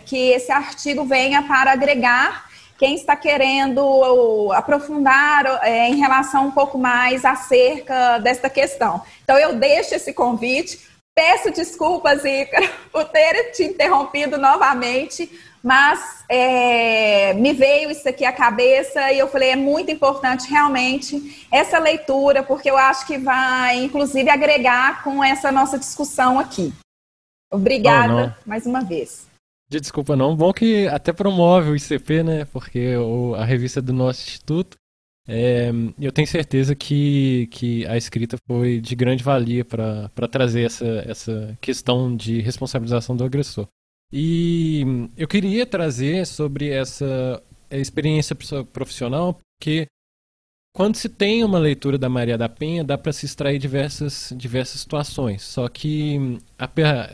que esse artigo venha para agregar quem está querendo aprofundar é, em relação um pouco mais acerca desta questão. Então, eu deixo esse convite. Peço desculpas, Ícaro, por ter te interrompido novamente, mas é, me veio isso aqui à cabeça e eu falei, é muito importante realmente essa leitura, porque eu acho que vai, inclusive, agregar com essa nossa discussão aqui. Obrigada mais uma vez. De desculpa não, bom que até promove o ICP, né? Porque o, a revista do nosso instituto, é, eu tenho certeza que, que a escrita foi de grande valia para trazer essa, essa questão de responsabilização do agressor. E eu queria trazer sobre essa experiência profissional, porque quando se tem uma leitura da Maria da Penha, dá para se extrair diversas, diversas situações. Só que a,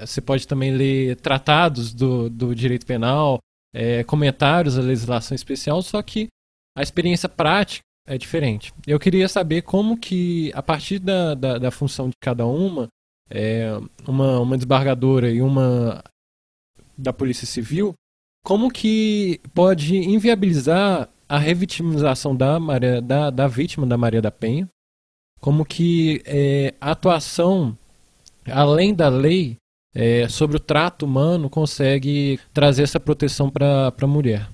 você pode também ler tratados do, do direito penal, é, comentários da legislação especial, só que a experiência prática é diferente. Eu queria saber como que, a partir da, da, da função de cada uma, é, uma, uma desembargadora e uma da Polícia Civil, como que pode inviabilizar a revitimização da, Maria, da, da vítima da Maria da Penha, como que é, a atuação, além da lei, é, sobre o trato humano consegue trazer essa proteção para a mulher.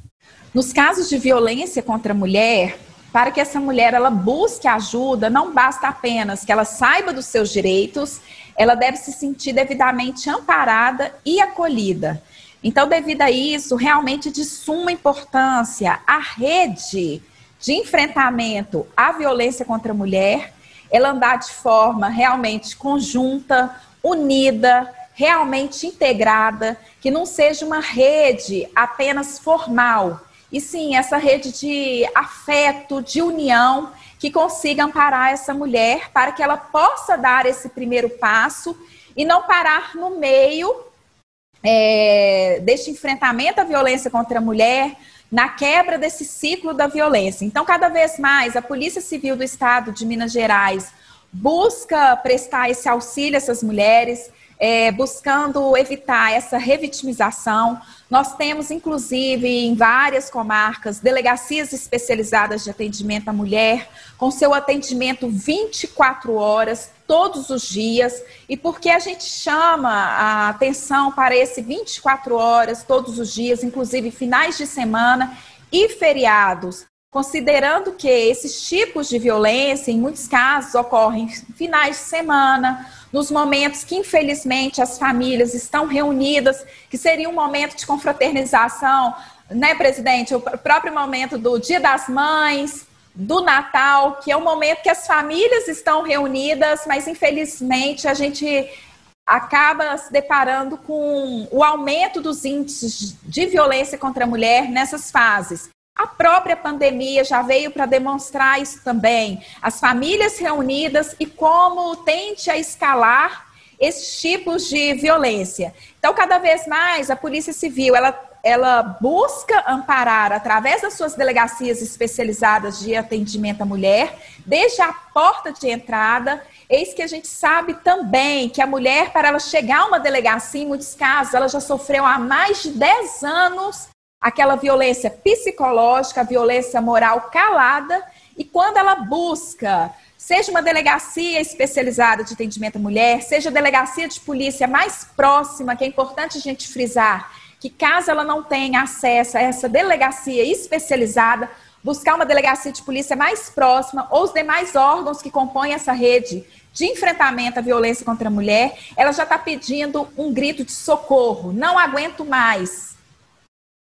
Nos casos de violência contra a mulher, para que essa mulher ela busque ajuda, não basta apenas que ela saiba dos seus direitos, ela deve se sentir devidamente amparada e acolhida. Então, devido a isso, realmente de suma importância a rede de enfrentamento à violência contra a mulher, ela andar de forma realmente conjunta, unida, realmente integrada, que não seja uma rede apenas formal, e sim essa rede de afeto, de união, que consiga amparar essa mulher para que ela possa dar esse primeiro passo e não parar no meio é, deste enfrentamento à violência contra a mulher, na quebra desse ciclo da violência. Então, cada vez mais, a Polícia Civil do Estado de Minas Gerais busca prestar esse auxílio a essas mulheres, é, buscando evitar essa revitimização. Nós temos, inclusive, em várias comarcas, delegacias especializadas de atendimento à mulher, com seu atendimento 24 horas, todos os dias. E por que a gente chama a atenção para esse 24 horas, todos os dias, inclusive finais de semana e feriados? Considerando que esses tipos de violência, em muitos casos, ocorrem finais de semana, nos momentos que, infelizmente, as famílias estão reunidas, que seria um momento de confraternização, né, presidente? O próprio momento do Dia das Mães, do Natal, que é um momento que as famílias estão reunidas, mas infelizmente a gente acaba se deparando com o aumento dos índices de violência contra a mulher nessas fases. A própria pandemia já veio para demonstrar isso também. As famílias reunidas e como tente a escalar esses tipos de violência. Então, cada vez mais, a Polícia Civil, ela, ela busca amparar, através das suas delegacias especializadas de atendimento à mulher, desde a porta de entrada, eis que a gente sabe também que a mulher, para ela chegar a uma delegacia, em muitos casos, ela já sofreu há mais de 10 anos aquela violência psicológica, violência moral calada, e quando ela busca, seja uma delegacia especializada de atendimento à mulher, seja a delegacia de polícia mais próxima, que é importante a gente frisar, que caso ela não tenha acesso a essa delegacia especializada, buscar uma delegacia de polícia mais próxima ou os demais órgãos que compõem essa rede de enfrentamento à violência contra a mulher, ela já está pedindo um grito de socorro. Não aguento mais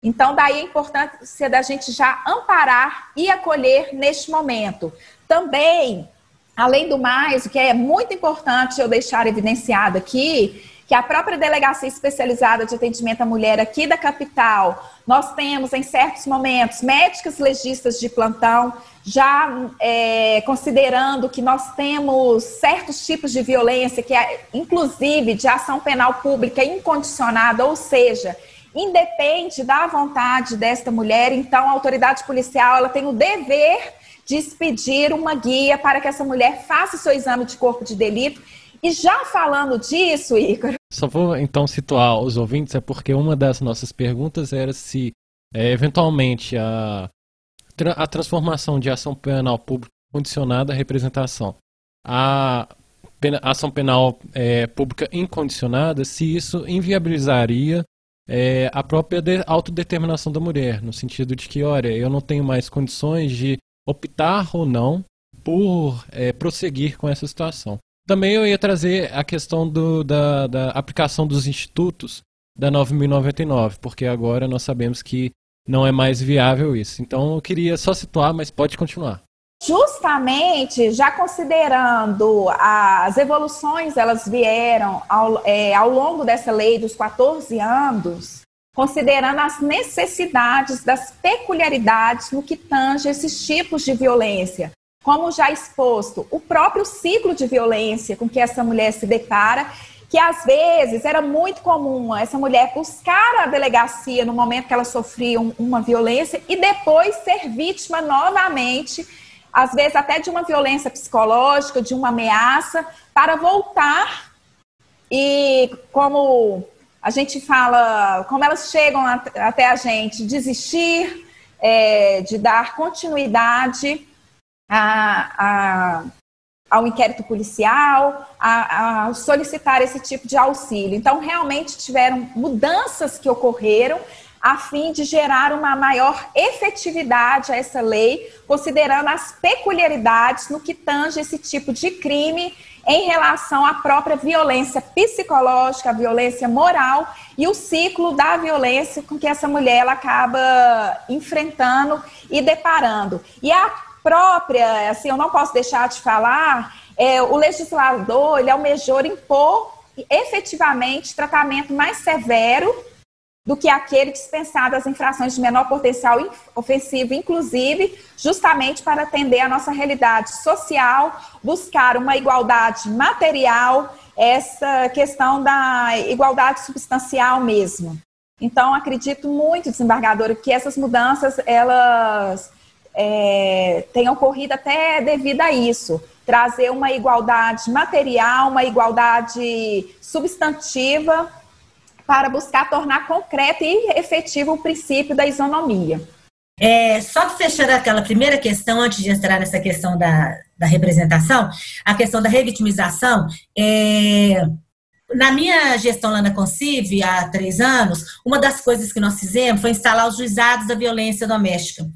então, daí a importância da gente já amparar e acolher neste momento. Também, além do mais, o que é muito importante eu deixar evidenciado aqui, que a própria Delegacia Especializada de Atendimento à Mulher aqui da capital, nós temos em certos momentos médicas legistas de plantão, já é, considerando que nós temos certos tipos de violência, que é inclusive de ação penal pública incondicionada, ou seja, independe da vontade desta mulher, então a autoridade policial ela tem o dever de expedir uma guia para que essa mulher faça seu exame de corpo de delito. E já falando disso, Igor. Só vou então situar os ouvintes, é porque uma das nossas perguntas era se é, eventualmente a, a transformação de ação penal pública condicionada à representação, a ação penal é, pública incondicionada, se isso inviabilizaria é, a própria autodeterminação da mulher, no sentido de que, olha, eu não tenho mais condições de optar ou não por é, prosseguir com essa situação. Também eu ia trazer a questão do, da, da aplicação dos institutos da 9.099, porque agora nós sabemos que não é mais viável isso. Então eu queria só situar, mas pode continuar. Justamente, já considerando as evoluções, elas vieram ao, é, ao longo dessa lei dos 14 anos, considerando as necessidades das peculiaridades no que tange esses tipos de violência. Como já exposto, o próprio ciclo de violência com que essa mulher se depara, que às vezes era muito comum essa mulher buscar a delegacia no momento que ela sofria uma violência e depois ser vítima novamente às vezes até de uma violência psicológica, de uma ameaça, para voltar e como a gente fala, como elas chegam até a gente, desistir, é, de dar continuidade a, a, ao inquérito policial, a, a, solicitar esse tipo de auxílio. Então, realmente tiveram mudanças que ocorreram a fim de gerar uma maior efetividade a essa lei, considerando as peculiaridades no que tange esse tipo de crime em relação à própria violência psicológica, a violência moral e o ciclo da violência com que essa mulher ela acaba enfrentando e deparando. E a própria, assim, eu não posso deixar de falar, é, o legislador ele almejou impor efetivamente tratamento mais severo do que aquele dispensado às infrações de menor potencial ofensivo, inclusive justamente para atender a nossa realidade social, buscar uma igualdade material, essa questão da igualdade substancial mesmo. Então, acredito muito, desembargadora, que essas mudanças elas é, tenham ocorrido até devido a isso, trazer uma igualdade material, uma igualdade substantiva para buscar tornar concreto e efetivo o princípio da isonomia. É, só fechando aquela primeira questão, antes de entrar nessa questão da, da representação, a questão da revitimização, é, na minha gestão lá na Concive, há três anos, uma das coisas que nós fizemos foi instalar os juizados da violência doméstica.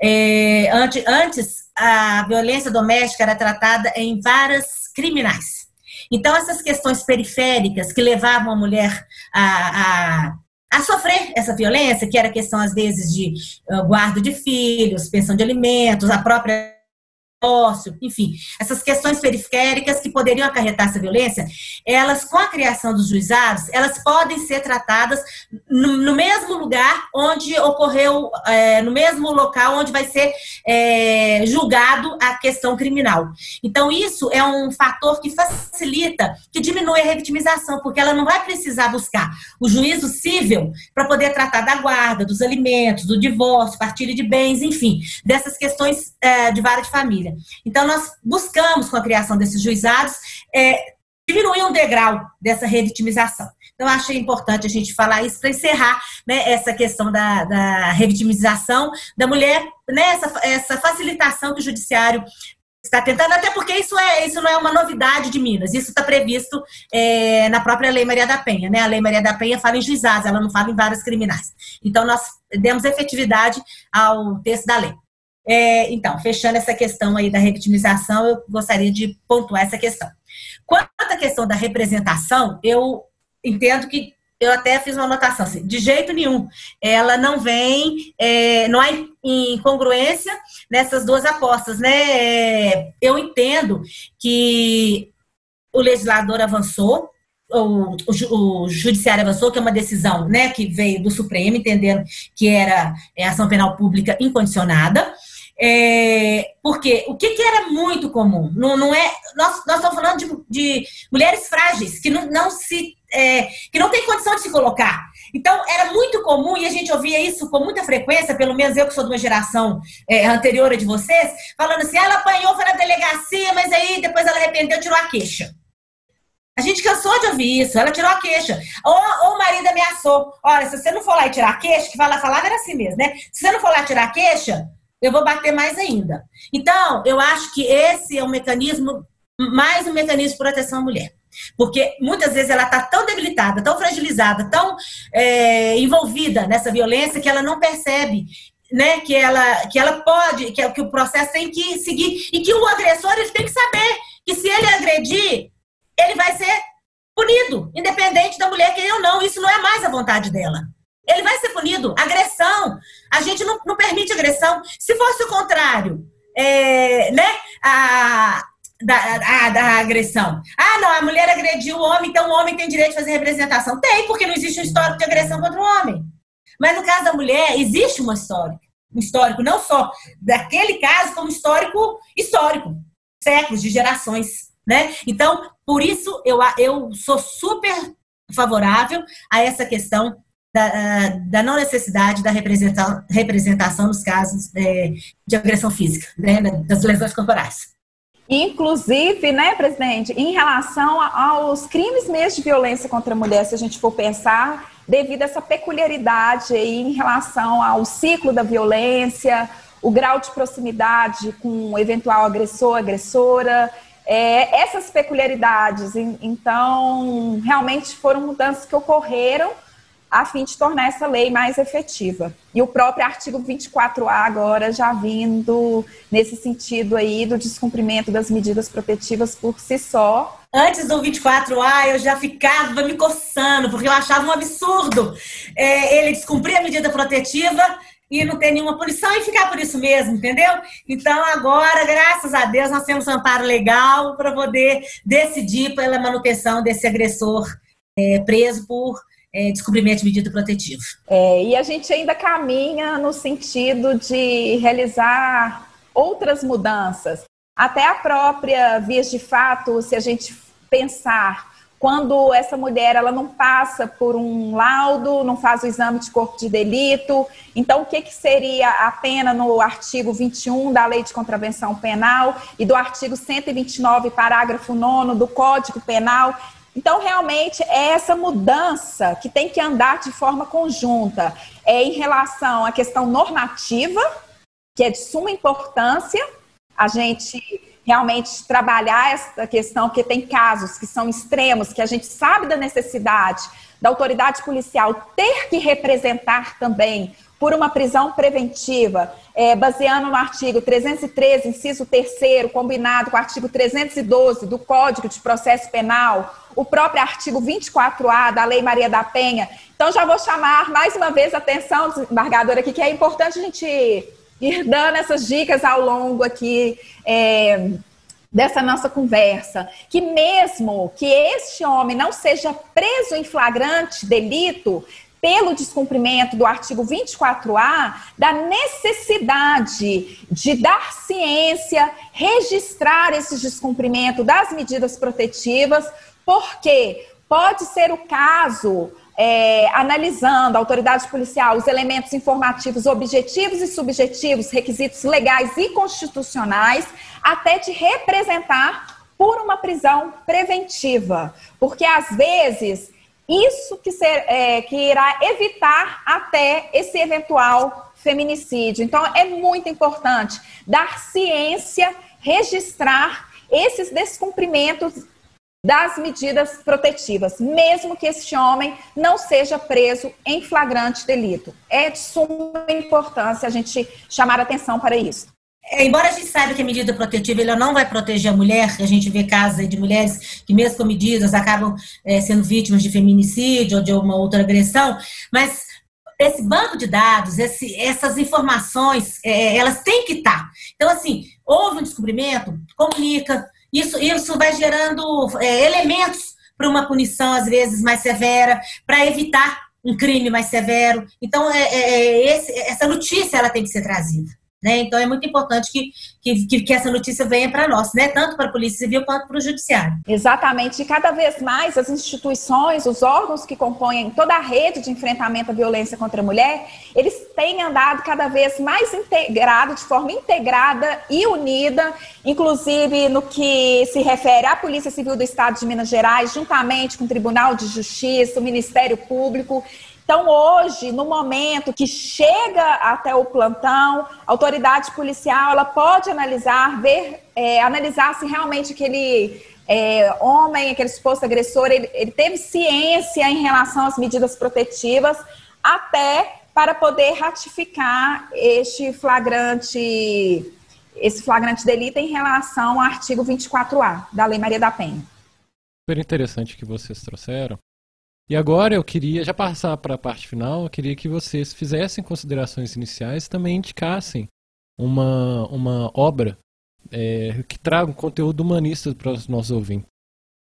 É, antes, antes, a violência doméstica era tratada em várias criminais. Então, essas questões periféricas que levavam a mulher a, a a sofrer essa violência, que era questão, às vezes, de uh, guarda de filhos, pensão de alimentos, a própria enfim, essas questões periféricas que poderiam acarretar essa violência, elas, com a criação dos juizados, elas podem ser tratadas no, no mesmo lugar onde ocorreu, é, no mesmo local onde vai ser é, julgado a questão criminal. Então, isso é um fator que facilita, que diminui a revitimização, porque ela não vai precisar buscar o juízo civil para poder tratar da guarda, dos alimentos, do divórcio, partilha de bens, enfim, dessas questões é, de vara de família família. Então, nós buscamos, com a criação desses juizados, é, diminuir um degrau dessa revitimização. Então, achei importante a gente falar isso para encerrar né, essa questão da, da revitimização da mulher, né, essa, essa facilitação que o judiciário está tentando, até porque isso, é, isso não é uma novidade de Minas, isso está previsto é, na própria Lei Maria da Penha. Né? A Lei Maria da Penha fala em juizados, ela não fala em vários criminais. Então, nós demos efetividade ao texto da lei. É, então, fechando essa questão aí da revitimização, eu gostaria de pontuar essa questão. Quanto à questão da representação, eu entendo que eu até fiz uma anotação assim, de jeito nenhum, ela não vem, é, não há incongruência nessas duas apostas, né? É, eu entendo que o legislador avançou, o, o, o, judiciário avançou, que é uma decisão né, que veio do Supremo, entendendo que era é, ação penal pública incondicionada. É, porque o que, que, era muito comum? Não, não é. Nós, nós estamos falando de, de mulheres frágeis que não, não se. É, que não tem condição de se colocar. Então, era muito comum, e a gente ouvia isso com muita frequência, pelo menos eu que sou de uma geração é, anterior a de vocês, falando assim: ela apanhou, foi na delegacia, mas aí depois ela arrependeu, tirou a queixa. A gente cansou de ouvir isso. Ela tirou a queixa. Ou, ou o marido ameaçou. Olha, se você não for lá e tirar a queixa, que vai falar era assim mesmo, né? Se você não for lá tirar a queixa, eu vou bater mais ainda. Então, eu acho que esse é um mecanismo, mais um mecanismo de proteção à mulher. Porque muitas vezes ela está tão debilitada, tão fragilizada, tão é, envolvida nessa violência que ela não percebe né, que ela que ela pode, que, que o processo tem que seguir e que o agressor ele tem que saber que se ele agredir, ele vai ser punido, independente da mulher querer ou não. Isso não é mais a vontade dela. Ele vai ser punido. Agressão. A gente não, não permite agressão. Se fosse o contrário, é, né? A, da, a, da agressão. Ah, não, a mulher agrediu o homem, então o homem tem direito de fazer representação. Tem, porque não existe um histórico de agressão contra o homem. Mas no caso da mulher, existe uma história. Um histórico, não só daquele caso, como histórico histórico. Séculos, de gerações. Né? Então, por isso, eu, eu sou super favorável a essa questão da, da não necessidade da representação, representação nos casos é, de agressão física, né, das lesões corporais. Inclusive, né, presidente, em relação aos crimes mesmo de violência contra a mulher, se a gente for pensar, devido a essa peculiaridade aí em relação ao ciclo da violência, o grau de proximidade com o eventual agressor, agressora, é, essas peculiaridades, então, realmente foram mudanças que ocorreram a fim de tornar essa lei mais efetiva. E o próprio artigo 24A agora já vindo nesse sentido aí do descumprimento das medidas protetivas por si só. Antes do 24A, eu já ficava me coçando, porque eu achava um absurdo é, ele descumprir a medida protetiva e não ter nenhuma punição e ficar por isso mesmo, entendeu? Então, agora, graças a Deus, nós temos um amparo legal para poder decidir pela manutenção desse agressor é, preso por é, descumprimento de medida protetiva. É, e a gente ainda caminha no sentido de realizar outras mudanças. Até a própria vias de fato, se a gente pensar quando essa mulher ela não passa por um laudo, não faz o exame de corpo de delito. Então, o que, que seria a pena no artigo 21 da Lei de Contravenção Penal e do artigo 129, parágrafo 9 do Código Penal? Então, realmente, é essa mudança que tem que andar de forma conjunta. É em relação à questão normativa, que é de suma importância, a gente realmente trabalhar essa questão, porque tem casos que são extremos, que a gente sabe da necessidade da autoridade policial ter que representar também por uma prisão preventiva, é, baseando no artigo 313, inciso 3 combinado com o artigo 312 do Código de Processo Penal, o próprio artigo 24A da Lei Maria da Penha. Então, já vou chamar mais uma vez a atenção, desembargadora, aqui, que é importante a gente ir dando essas dicas ao longo aqui é, dessa nossa conversa, que mesmo que este homem não seja preso em flagrante delito, pelo descumprimento do artigo 24A, da necessidade de dar ciência, registrar esse descumprimento das medidas protetivas, porque pode ser o caso, é, analisando a autoridade policial os elementos informativos objetivos e subjetivos, requisitos legais e constitucionais, até de representar por uma prisão preventiva. Porque às vezes isso que, ser, é, que irá evitar até esse eventual feminicídio. Então, é muito importante dar ciência, registrar esses descumprimentos das medidas protetivas, mesmo que este homem não seja preso em flagrante delito. É de suma importância a gente chamar atenção para isso. É, embora a gente saiba que a medida protetiva ela não vai proteger a mulher, a gente vê casos de mulheres que, mesmo com medidas, acabam é, sendo vítimas de feminicídio ou de uma outra agressão, mas esse banco de dados, esse, essas informações, é, elas têm que estar. Então, assim, houve um descobrimento, comunica, isso, isso vai gerando é, elementos para uma punição, às vezes, mais severa, para evitar um crime mais severo. Então, é, é, é esse, essa notícia ela tem que ser trazida. Né? Então é muito importante que, que, que essa notícia venha para nós, né? tanto para a Polícia Civil quanto para o Judiciário. Exatamente. E cada vez mais as instituições, os órgãos que compõem toda a rede de enfrentamento à violência contra a mulher, eles têm andado cada vez mais integrado, de forma integrada e unida, inclusive no que se refere à Polícia Civil do Estado de Minas Gerais, juntamente com o Tribunal de Justiça, o Ministério Público. Então, hoje, no momento que chega até o plantão, a autoridade policial ela pode analisar, ver, é, analisar se realmente aquele é, homem, aquele suposto agressor, ele, ele teve ciência em relação às medidas protetivas, até para poder ratificar este flagrante, esse flagrante delito em relação ao artigo 24A da Lei Maria da Penha. Super interessante que vocês trouxeram. E agora eu queria já passar para a parte final, eu queria que vocês fizessem considerações iniciais e também indicassem uma, uma obra é, que traga um conteúdo humanista para os nossos ouvintes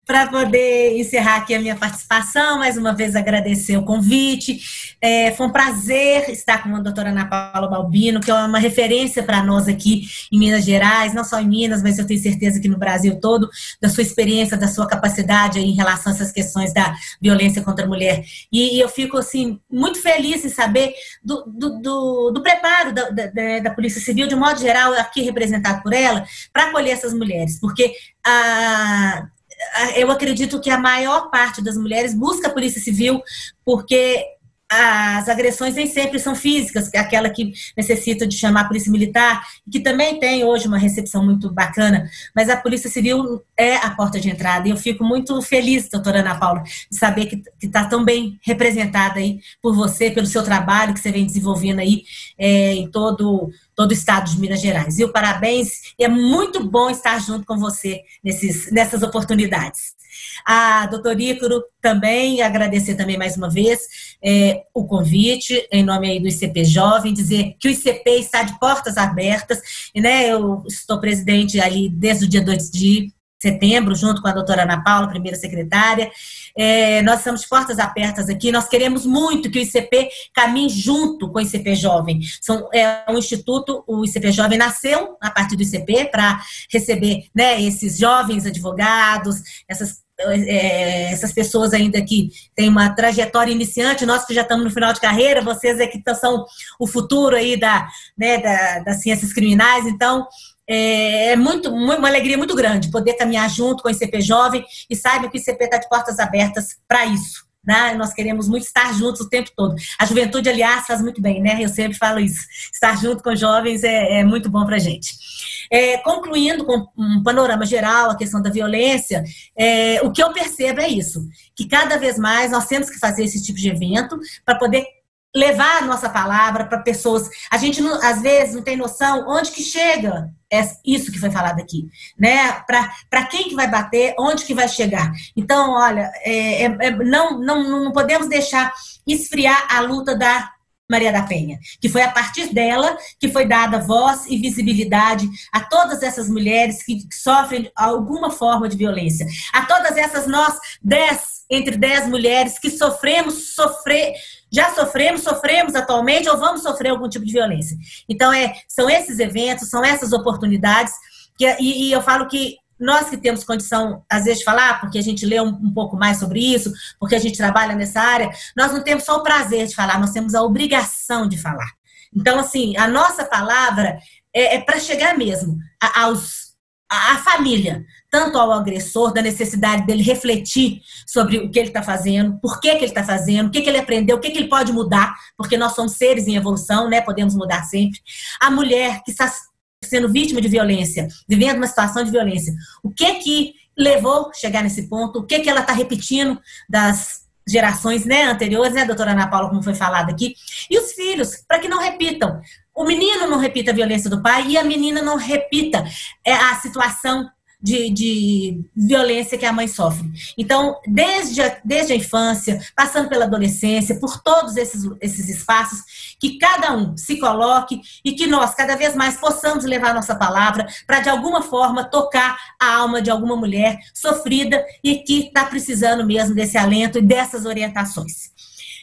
para poder encerrar aqui a minha participação, mais uma vez agradecer o convite. É, foi um prazer estar com a doutora Ana Paula Balbino, que é uma referência para nós aqui em Minas Gerais, não só em Minas, mas eu tenho certeza que no Brasil todo, da sua experiência, da sua capacidade em relação a essas questões da violência contra a mulher. E, e eu fico, assim, muito feliz em saber do, do, do, do preparo da, da, da Polícia Civil, de modo geral, aqui representado por ela, para acolher essas mulheres, porque a eu acredito que a maior parte das mulheres busca a polícia civil porque as agressões nem sempre são físicas, é aquela que necessita de chamar a polícia militar, que também tem hoje uma recepção muito bacana, mas a polícia civil é a porta de entrada, e eu fico muito feliz, doutora Ana Paula, de saber que está tão bem representada aí por você, pelo seu trabalho que você vem desenvolvendo aí é, em todo, todo o estado de Minas Gerais. E parabéns, e é muito bom estar junto com você nesses, nessas oportunidades. A doutor Ícaro também, agradecer também mais uma vez é, o convite, em nome aí do ICP Jovem, dizer que o ICP está de portas abertas, né, eu estou presidente ali desde o dia 2 de setembro, junto com a doutora Ana Paula, primeira secretária. É, nós estamos portas abertas aqui, nós queremos muito que o ICP caminhe junto com o ICP Jovem. São, é um instituto, o ICP Jovem nasceu a partir do ICP para receber né, esses jovens advogados, essas é, essas pessoas ainda que têm uma trajetória iniciante, nós que já estamos no final de carreira, vocês é que são o futuro aí da, né, da, das ciências criminais, então é, é muito, uma alegria muito grande poder caminhar junto com o ICP Jovem e saiba que o ICP está de portas abertas para isso. Né? Nós queremos muito estar juntos o tempo todo. A juventude, aliás, faz muito bem, né? Eu sempre falo isso. Estar junto com jovens é, é muito bom para a gente. É, concluindo com um panorama geral, a questão da violência, é, o que eu percebo é isso: que cada vez mais nós temos que fazer esse tipo de evento para poder levar a nossa palavra para pessoas. A gente, não, às vezes, não tem noção onde que chega isso que foi falado aqui, né? Para quem que vai bater, onde que vai chegar. Então, olha, é, é, é, não, não, não podemos deixar esfriar a luta da Maria da Penha, que foi a partir dela que foi dada voz e visibilidade a todas essas mulheres que sofrem alguma forma de violência, a todas essas nós, dez, entre dez mulheres que sofremos, sofrer, já sofremos, sofremos atualmente ou vamos sofrer algum tipo de violência. Então, é, são esses eventos, são essas oportunidades, que, e, e eu falo que nós que temos condição, às vezes, de falar, porque a gente lê um, um, pouco mais sobre isso, porque a gente trabalha nessa área, nós não temos só o prazer de falar, nós temos a obrigação de falar. Então, assim, a nossa palavra é, é para chegar mesmo aos, a, família, tanto ao agressor, da necessidade dele refletir sobre o que ele está fazendo, por que, que ele está fazendo, o que, que ele aprendeu, o que, que ele pode mudar, porque nós somos seres em evolução, né? Podemos mudar sempre. A mulher que está sendo vítima de violência, vivendo uma situação de violência. O que que levou a chegar nesse ponto? O que que ela está repetindo das gerações né, anteriores, né, doutora Ana Paula, como foi falado aqui? E os filhos, para que não repitam. O menino não repita a violência do pai e a menina não repita é, a situação de, de, violência que a mãe sofre. Então, desde a, desde a infância, passando pela adolescência, por todos esses, esses espaços, que cada um se coloque e que nós, cada vez mais, possamos levar nossa palavra para, de alguma forma, tocar a alma de alguma mulher sofrida e que está precisando mesmo desse alento e dessas orientações.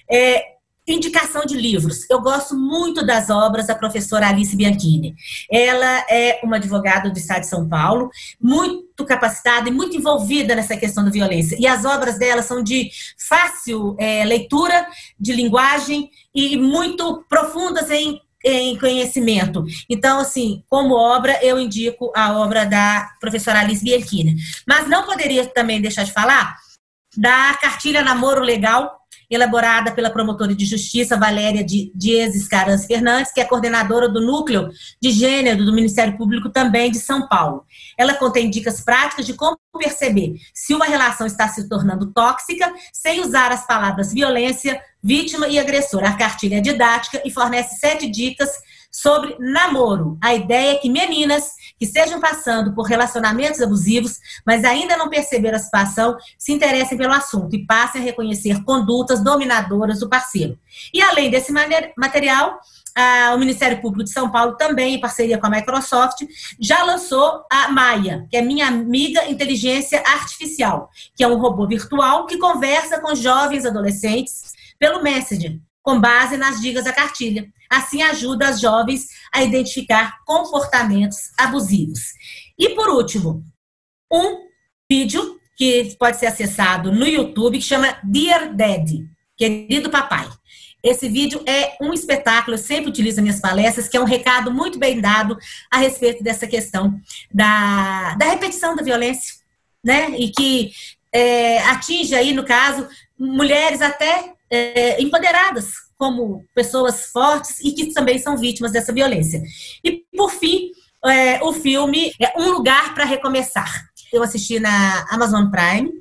É, Indicação de livros. Eu gosto muito das obras da professora Alice Bianchini. Ela é uma advogada do Estado de São Paulo, muito capacitada e muito envolvida nessa questão da violência. E as obras dela são de fácil é, leitura, de linguagem e muito profundas em, em conhecimento. Então, assim, como obra, eu indico a obra da professora Alice Bianchini. Mas não poderia também deixar de falar da cartilha Namoro Legal, elaborada pela promotora de justiça Valéria Dias Caras Fernandes, que é coordenadora do Núcleo de Gênero do Ministério Público também de São Paulo. Ela contém dicas práticas de como perceber se uma relação está se tornando tóxica, sem usar as palavras violência, vítima e agressor. A cartilha é didática e fornece sete dicas sobre namoro. A ideia é que meninas que estejam passando por relacionamentos abusivos, mas ainda não perceberam a situação, se interessem pelo assunto e passem a reconhecer condutas dominadoras do parceiro. E além desse material, o Ministério Público de São Paulo, também em parceria com a Microsoft, já lançou a Maia, que é Minha Amiga Inteligência Artificial, que é um robô virtual que conversa com jovens adolescentes pelo Messenger, com base nas dicas da cartilha. Assim, ajuda as jovens a identificar comportamentos abusivos. E, por último, um vídeo que pode ser acessado no YouTube que chama Dear Daddy, querido papai. Esse vídeo é um espetáculo, eu sempre utilizo nas minhas palestras, que é um recado muito bem dado a respeito dessa questão da, da repetição da violência, né? E que é, atinge aí, no caso, mulheres até é, empoderadas, como pessoas fortes e que também são vítimas dessa violência. E, por fim, é, o filme é Um Lugar para Recomeçar. Eu assisti na Amazon Prime,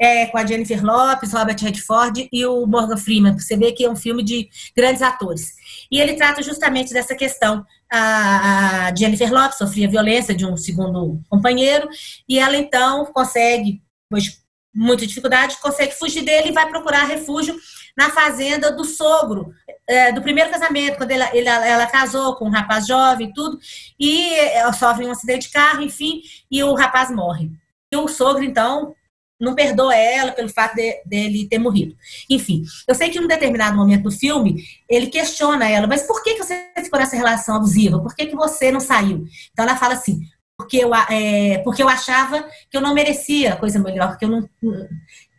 é, com a Jennifer Lopes, Robert Redford e o Morgan Freeman. Você vê que é um filme de grandes atores. E ele trata justamente dessa questão. A, Jennifer Lopes sofria violência de um segundo companheiro e ela então consegue, depois de muita dificuldade, consegue fugir dele e vai procurar refúgio na fazenda do sogro, é, do primeiro casamento, quando ela, ela, ela, casou com um rapaz jovem e tudo, e ela sofre um acidente de carro, enfim, e o rapaz morre. E o sogro, então, não perdoa ela pelo fato de, dele ter morrido. Enfim, eu sei que em um determinado momento do filme, ele questiona ela, mas por que, que você ficou nessa relação abusiva? Por que, que você não saiu? Então ela fala assim, porque eu, é, porque eu achava que eu não merecia coisa melhor, que eu não,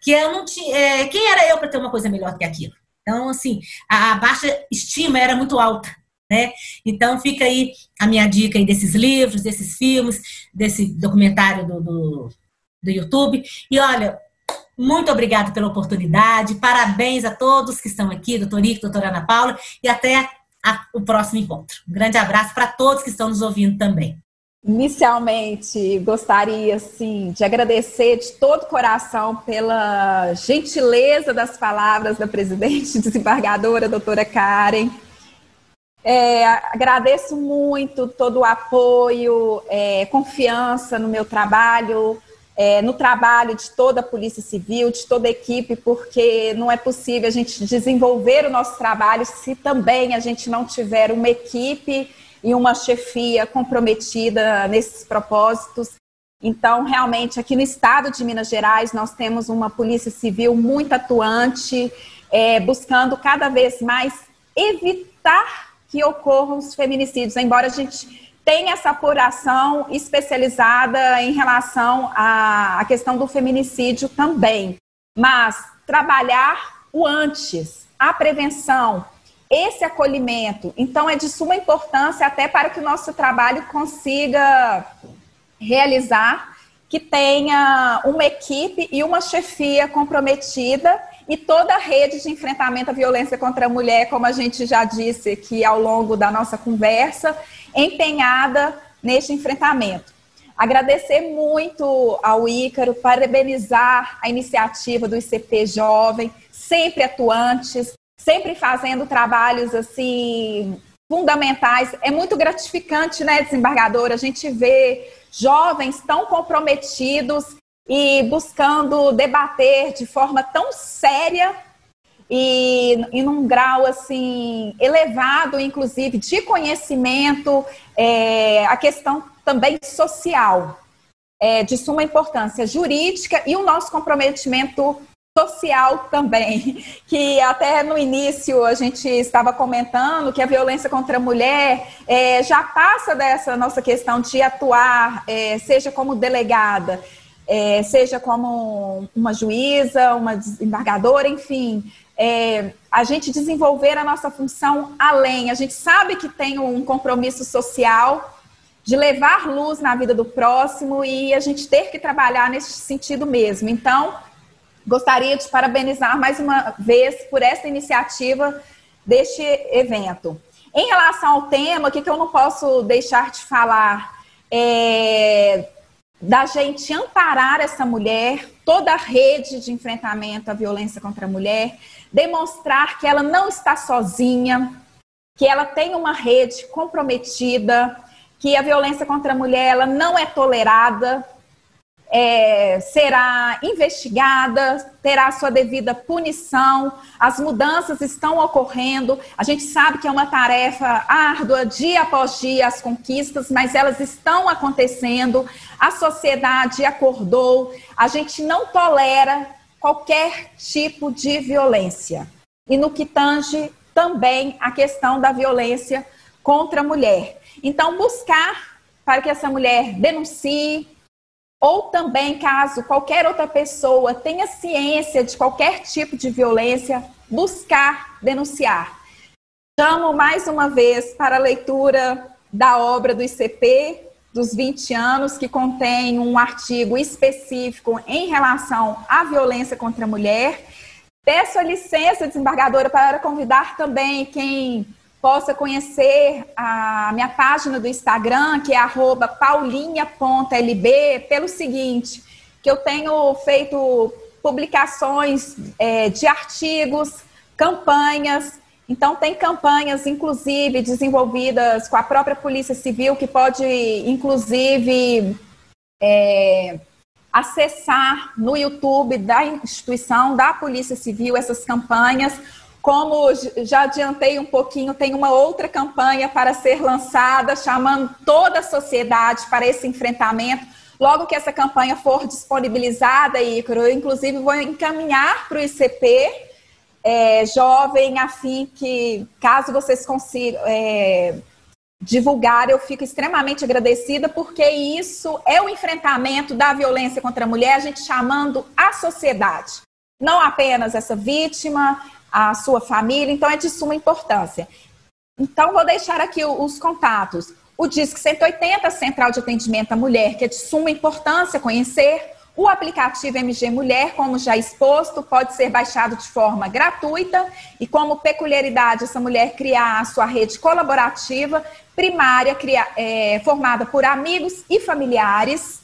que eu não tinha. É, quem era eu para ter uma coisa melhor que aquilo? Então, assim, a, a baixa estima era muito alta. Né? Então fica aí a minha dica aí desses livros, desses filmes, desse documentário do, do, do YouTube. E olha, muito obrigada pela oportunidade, parabéns a todos que estão aqui, doutor Ico, doutora Ana Paula, e até a, o próximo encontro. Um grande abraço para todos que estão nos ouvindo também. Inicialmente, gostaria sim de agradecer de todo o coração pela gentileza das palavras da presidente desembargadora, doutora Karen. É, agradeço muito todo o apoio, é, confiança no meu trabalho, é, no trabalho de toda a Polícia Civil, de toda a equipe, porque não é possível a gente desenvolver o nosso trabalho se também a gente não tiver uma equipe e uma chefia comprometida nesses propósitos. Então, realmente, aqui no estado de Minas Gerais, nós temos uma polícia civil muito atuante, é, buscando cada vez mais evitar que ocorram os feminicídios, embora a gente tenha essa apuração especializada em relação à, questão do feminicídio também. Mas trabalhar o antes, a prevenção, esse acolhimento. Então, é de suma importância até para que o nosso trabalho consiga realizar que tenha uma equipe e uma chefia comprometida e toda a rede de enfrentamento à violência contra a mulher, como a gente já disse aqui ao longo da nossa conversa, empenhada neste enfrentamento. Agradecer muito ao Ícaro, parabenizar a iniciativa do ICP Jovem, sempre atuantes, sempre fazendo trabalhos assim fundamentais. É muito gratificante, né, desembargadora, a gente vê jovens tão comprometidos e buscando debater de forma tão séria e, e num grau assim elevado, inclusive de conhecimento, é, a questão também social é, de suma importância jurídica e o nosso comprometimento social também, que até no início a gente estava comentando que a violência contra a mulher é, já passa dessa nossa questão de atuar, é, seja como delegada, é, seja como uma juíza, uma desembargadora, enfim, é, a gente desenvolver a nossa função além. A gente sabe que tem um compromisso social de levar luz na vida do próximo e a gente ter que trabalhar nesse sentido mesmo. Então, gostaria de parabenizar mais uma vez por essa iniciativa deste evento. Em relação ao tema, o que, que eu não posso deixar de falar é da gente amparar essa mulher, toda a rede de enfrentamento à violência contra a mulher, demonstrar que ela não está sozinha, que ela tem uma rede comprometida, que a violência contra a mulher ela não é tolerada, é, será investigada, terá sua devida punição, as mudanças estão ocorrendo. A gente sabe que é uma tarefa árdua, dia após dia, as conquistas, mas elas estão acontecendo. A sociedade acordou, a gente não tolera qualquer tipo de violência. E no que tange também a questão da violência contra a mulher. Então, buscar para que essa mulher denuncie, ou também, caso qualquer outra pessoa tenha ciência de qualquer tipo de violência, buscar denunciar. Chamo mais uma vez para a leitura da obra do ICP, dos 20 anos, que contém um artigo específico em relação à violência contra a mulher. Peço a licença, desembargadora, para convidar também quem possa conhecer a minha página do Instagram, que é paulinha.lb, pelo seguinte, que eu tenho feito publicações é, de artigos, campanhas, então, tem campanhas, inclusive, desenvolvidas com a própria Polícia Civil, que pode, inclusive, é, acessar no YouTube da instituição, da Polícia Civil, essas campanhas. Como já adiantei um pouquinho, tem uma outra campanha para ser lançada, chamando toda a sociedade para esse enfrentamento. Logo que essa campanha for disponibilizada, Ícaro, eu inclusive vou encaminhar para o ICP, é, jovem, afim que, caso vocês consigam é, divulgar, eu fico extremamente agradecida, porque isso é o enfrentamento da violência contra a mulher, a gente chamando a sociedade. Não apenas essa vítima, a sua família, então é de suma importância. Então, vou deixar aqui os contatos. O DISC 180, Central de Atendimento à Mulher, que é de suma importância conhecer. O aplicativo MG Mulher, como já exposto, pode ser baixado de forma gratuita e, como peculiaridade, essa mulher criar a sua rede colaborativa primária, é, formada por amigos e familiares.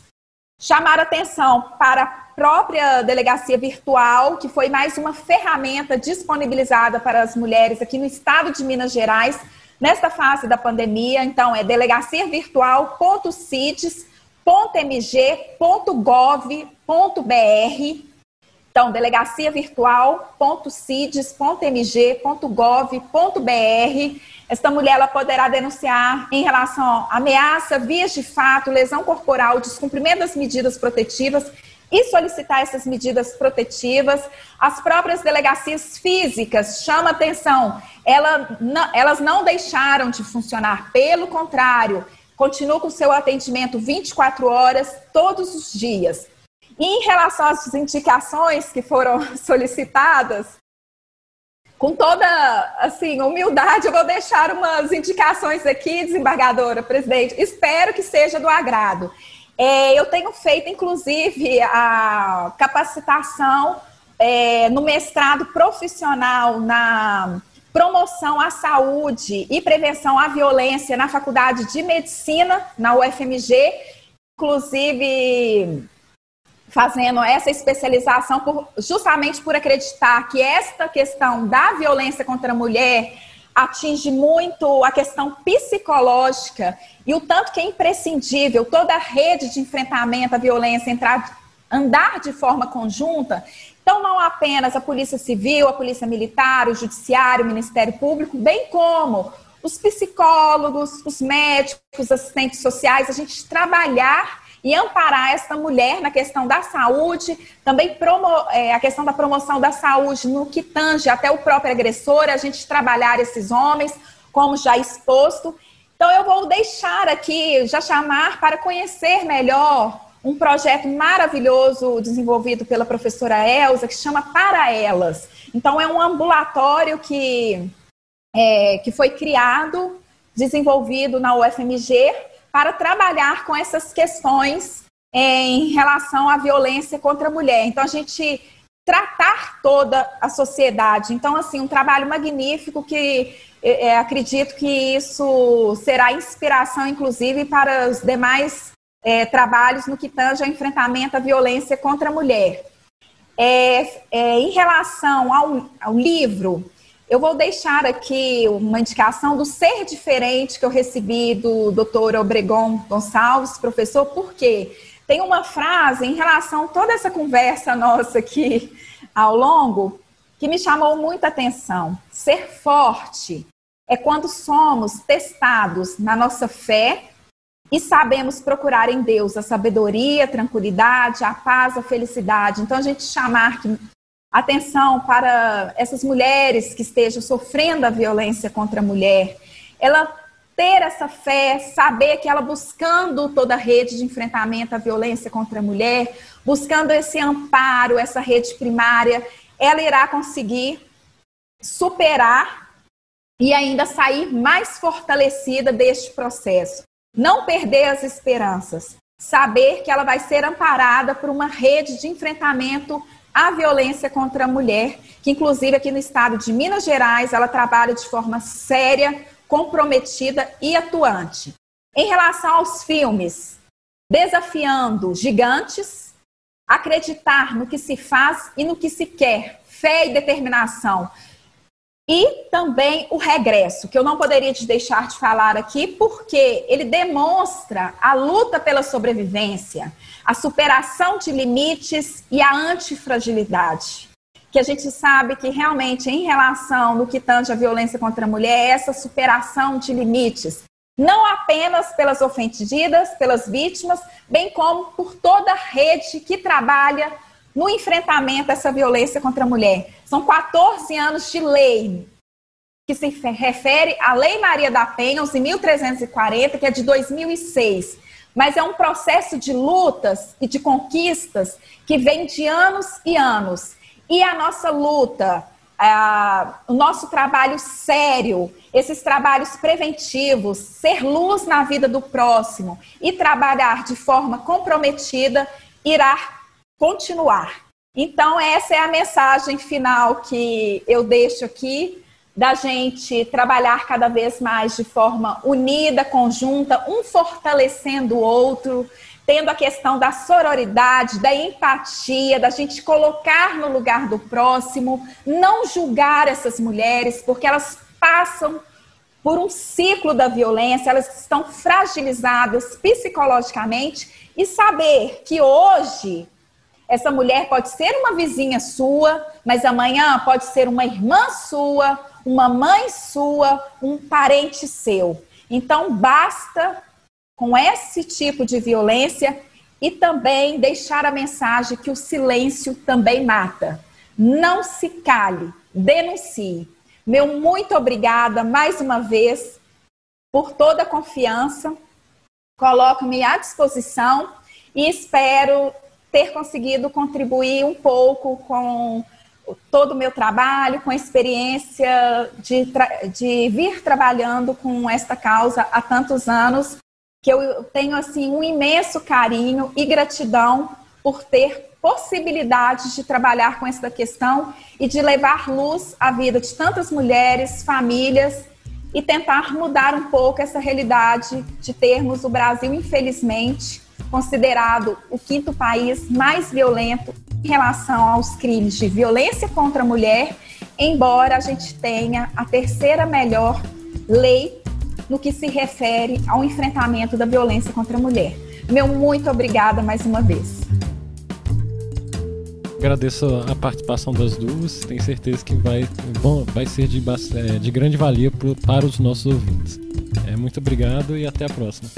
Chamar atenção para a própria delegacia virtual, que foi mais uma ferramenta disponibilizada para as mulheres aqui no estado de Minas Gerais, nesta fase da pandemia. Então, é delegaciavirtual.cites .mg.gov.br então, delegaciavirtual.cides.mg.gov.br. Esta mulher ela poderá denunciar em relação a ameaça, vias de fato, lesão corporal, descumprimento das medidas protetivas e solicitar essas medidas protetivas. As próprias delegacias físicas, chama atenção, ela, não, elas não deixaram de funcionar, pelo contrário, continua com seu atendimento 24 horas, todos os dias. E em relação às indicações que foram solicitadas, com toda assim humildade, eu vou deixar umas indicações aqui, desembargadora, presidente. Espero que seja do agrado. É, eu tenho feito, inclusive, a capacitação é, no mestrado profissional na promoção à saúde e prevenção à violência na Faculdade de Medicina, na UFMG, inclusive fazendo essa especialização por, justamente por acreditar que esta questão da violência contra a mulher, atinge muito a questão psicológica e o tanto que é imprescindível toda a rede de enfrentamento à violência entrar, andar de forma conjunta. Então, não apenas a Polícia Civil, a Polícia Militar, o Judiciário, o Ministério Público, bem como os psicólogos, os médicos, os assistentes sociais, a gente trabalhar e amparar essa mulher na questão da saúde, também promo, é, a questão da promoção da saúde no que tange até o próprio agressor, a gente trabalhar esses homens, como já exposto. Então, eu vou deixar aqui, já chamar para conhecer melhor um projeto maravilhoso desenvolvido pela professora Elza, que chama Para Elas. Então, é um ambulatório que, é, que foi criado, desenvolvido na UFMG, para trabalhar com essas questões em relação à violência contra a mulher. Então, a gente tratar toda a sociedade. Então, assim, um trabalho magnífico que é, acredito que isso será inspiração, inclusive, para os demais é, trabalhos no que tange ao enfrentamento à violência contra a mulher. É, é, em relação ao, ao livro, eu vou deixar aqui uma indicação do Ser Diferente que eu recebi do Dr. Obregon Gonçalves, professor, porque tem uma frase em relação a toda essa conversa nossa aqui ao longo que me chamou muita atenção. Ser forte é quando somos testados na nossa fé e sabemos procurar em Deus a sabedoria, a tranquilidade, a paz, a felicidade. Então, a gente chamar que atenção para essas mulheres que estejam sofrendo a violência contra a mulher, ela ter essa fé, saber que ela buscando toda a rede de enfrentamento à violência contra a mulher, buscando esse amparo, essa rede primária, ela irá conseguir superar e ainda sair mais fortalecida deste processo. Não perder as esperanças, saber que ela vai ser amparada por uma rede de enfrentamento a violência contra a mulher, que inclusive aqui no estado de Minas Gerais ela trabalha de forma séria, comprometida e atuante. Em relação aos filmes, desafiando gigantes, acreditar no que se faz e no que se quer, fé e determinação. E também o regresso, que eu não poderia te deixar de falar aqui, porque ele demonstra a luta pela sobrevivência, a superação de limites e a antifragilidade. Que a gente sabe que realmente, em relação no que tange a violência contra a mulher, é essa superação de limites, não apenas pelas ofendidas, pelas vítimas, bem como por toda a rede que trabalha no enfrentamento a essa violência contra a mulher. São 14 anos de lei que se refere à Lei Maria da Penha, 11.340, que é de 2006. Mas é um processo de lutas e de conquistas que vem de anos e anos. E a nossa luta, a, o nosso trabalho sério, esses trabalhos preventivos, ser luz na vida do próximo e trabalhar de forma comprometida irá continuar. Então, essa é a mensagem final que eu deixo aqui, da gente trabalhar cada vez mais de forma unida, conjunta, um fortalecendo o outro, tendo a questão da sororidade, da empatia, da gente colocar no lugar do próximo, não julgar essas mulheres, porque elas passam por um ciclo da violência, elas estão fragilizadas psicologicamente e saber que hoje essa mulher pode ser uma vizinha sua, mas amanhã pode ser uma irmã sua, uma mãe sua, um parente seu. Então, basta com esse tipo de violência e também deixar a mensagem que o silêncio também mata. Não se cale, denuncie. Meu muito obrigada mais uma vez por toda a confiança. Coloco-me à disposição e espero ter conseguido contribuir um pouco com todo o meu trabalho, com a experiência de, de vir trabalhando com esta causa há tantos anos, que eu tenho assim um imenso carinho e gratidão por ter possibilidades de trabalhar com essa questão e de levar luz à vida de tantas mulheres, famílias e tentar mudar um pouco essa realidade de termos o Brasil, infelizmente, considerado o quinto país mais violento em relação aos crimes de violência contra a mulher embora a gente tenha a terceira melhor lei no que se refere ao enfrentamento da violência contra a mulher. Meu muito obrigada mais uma vez. Agradeço a participação das duas, tenho certeza que vai, bom, vai ser de, é, de grande valia para os nossos ouvintes. É, muito obrigado e até a próxima.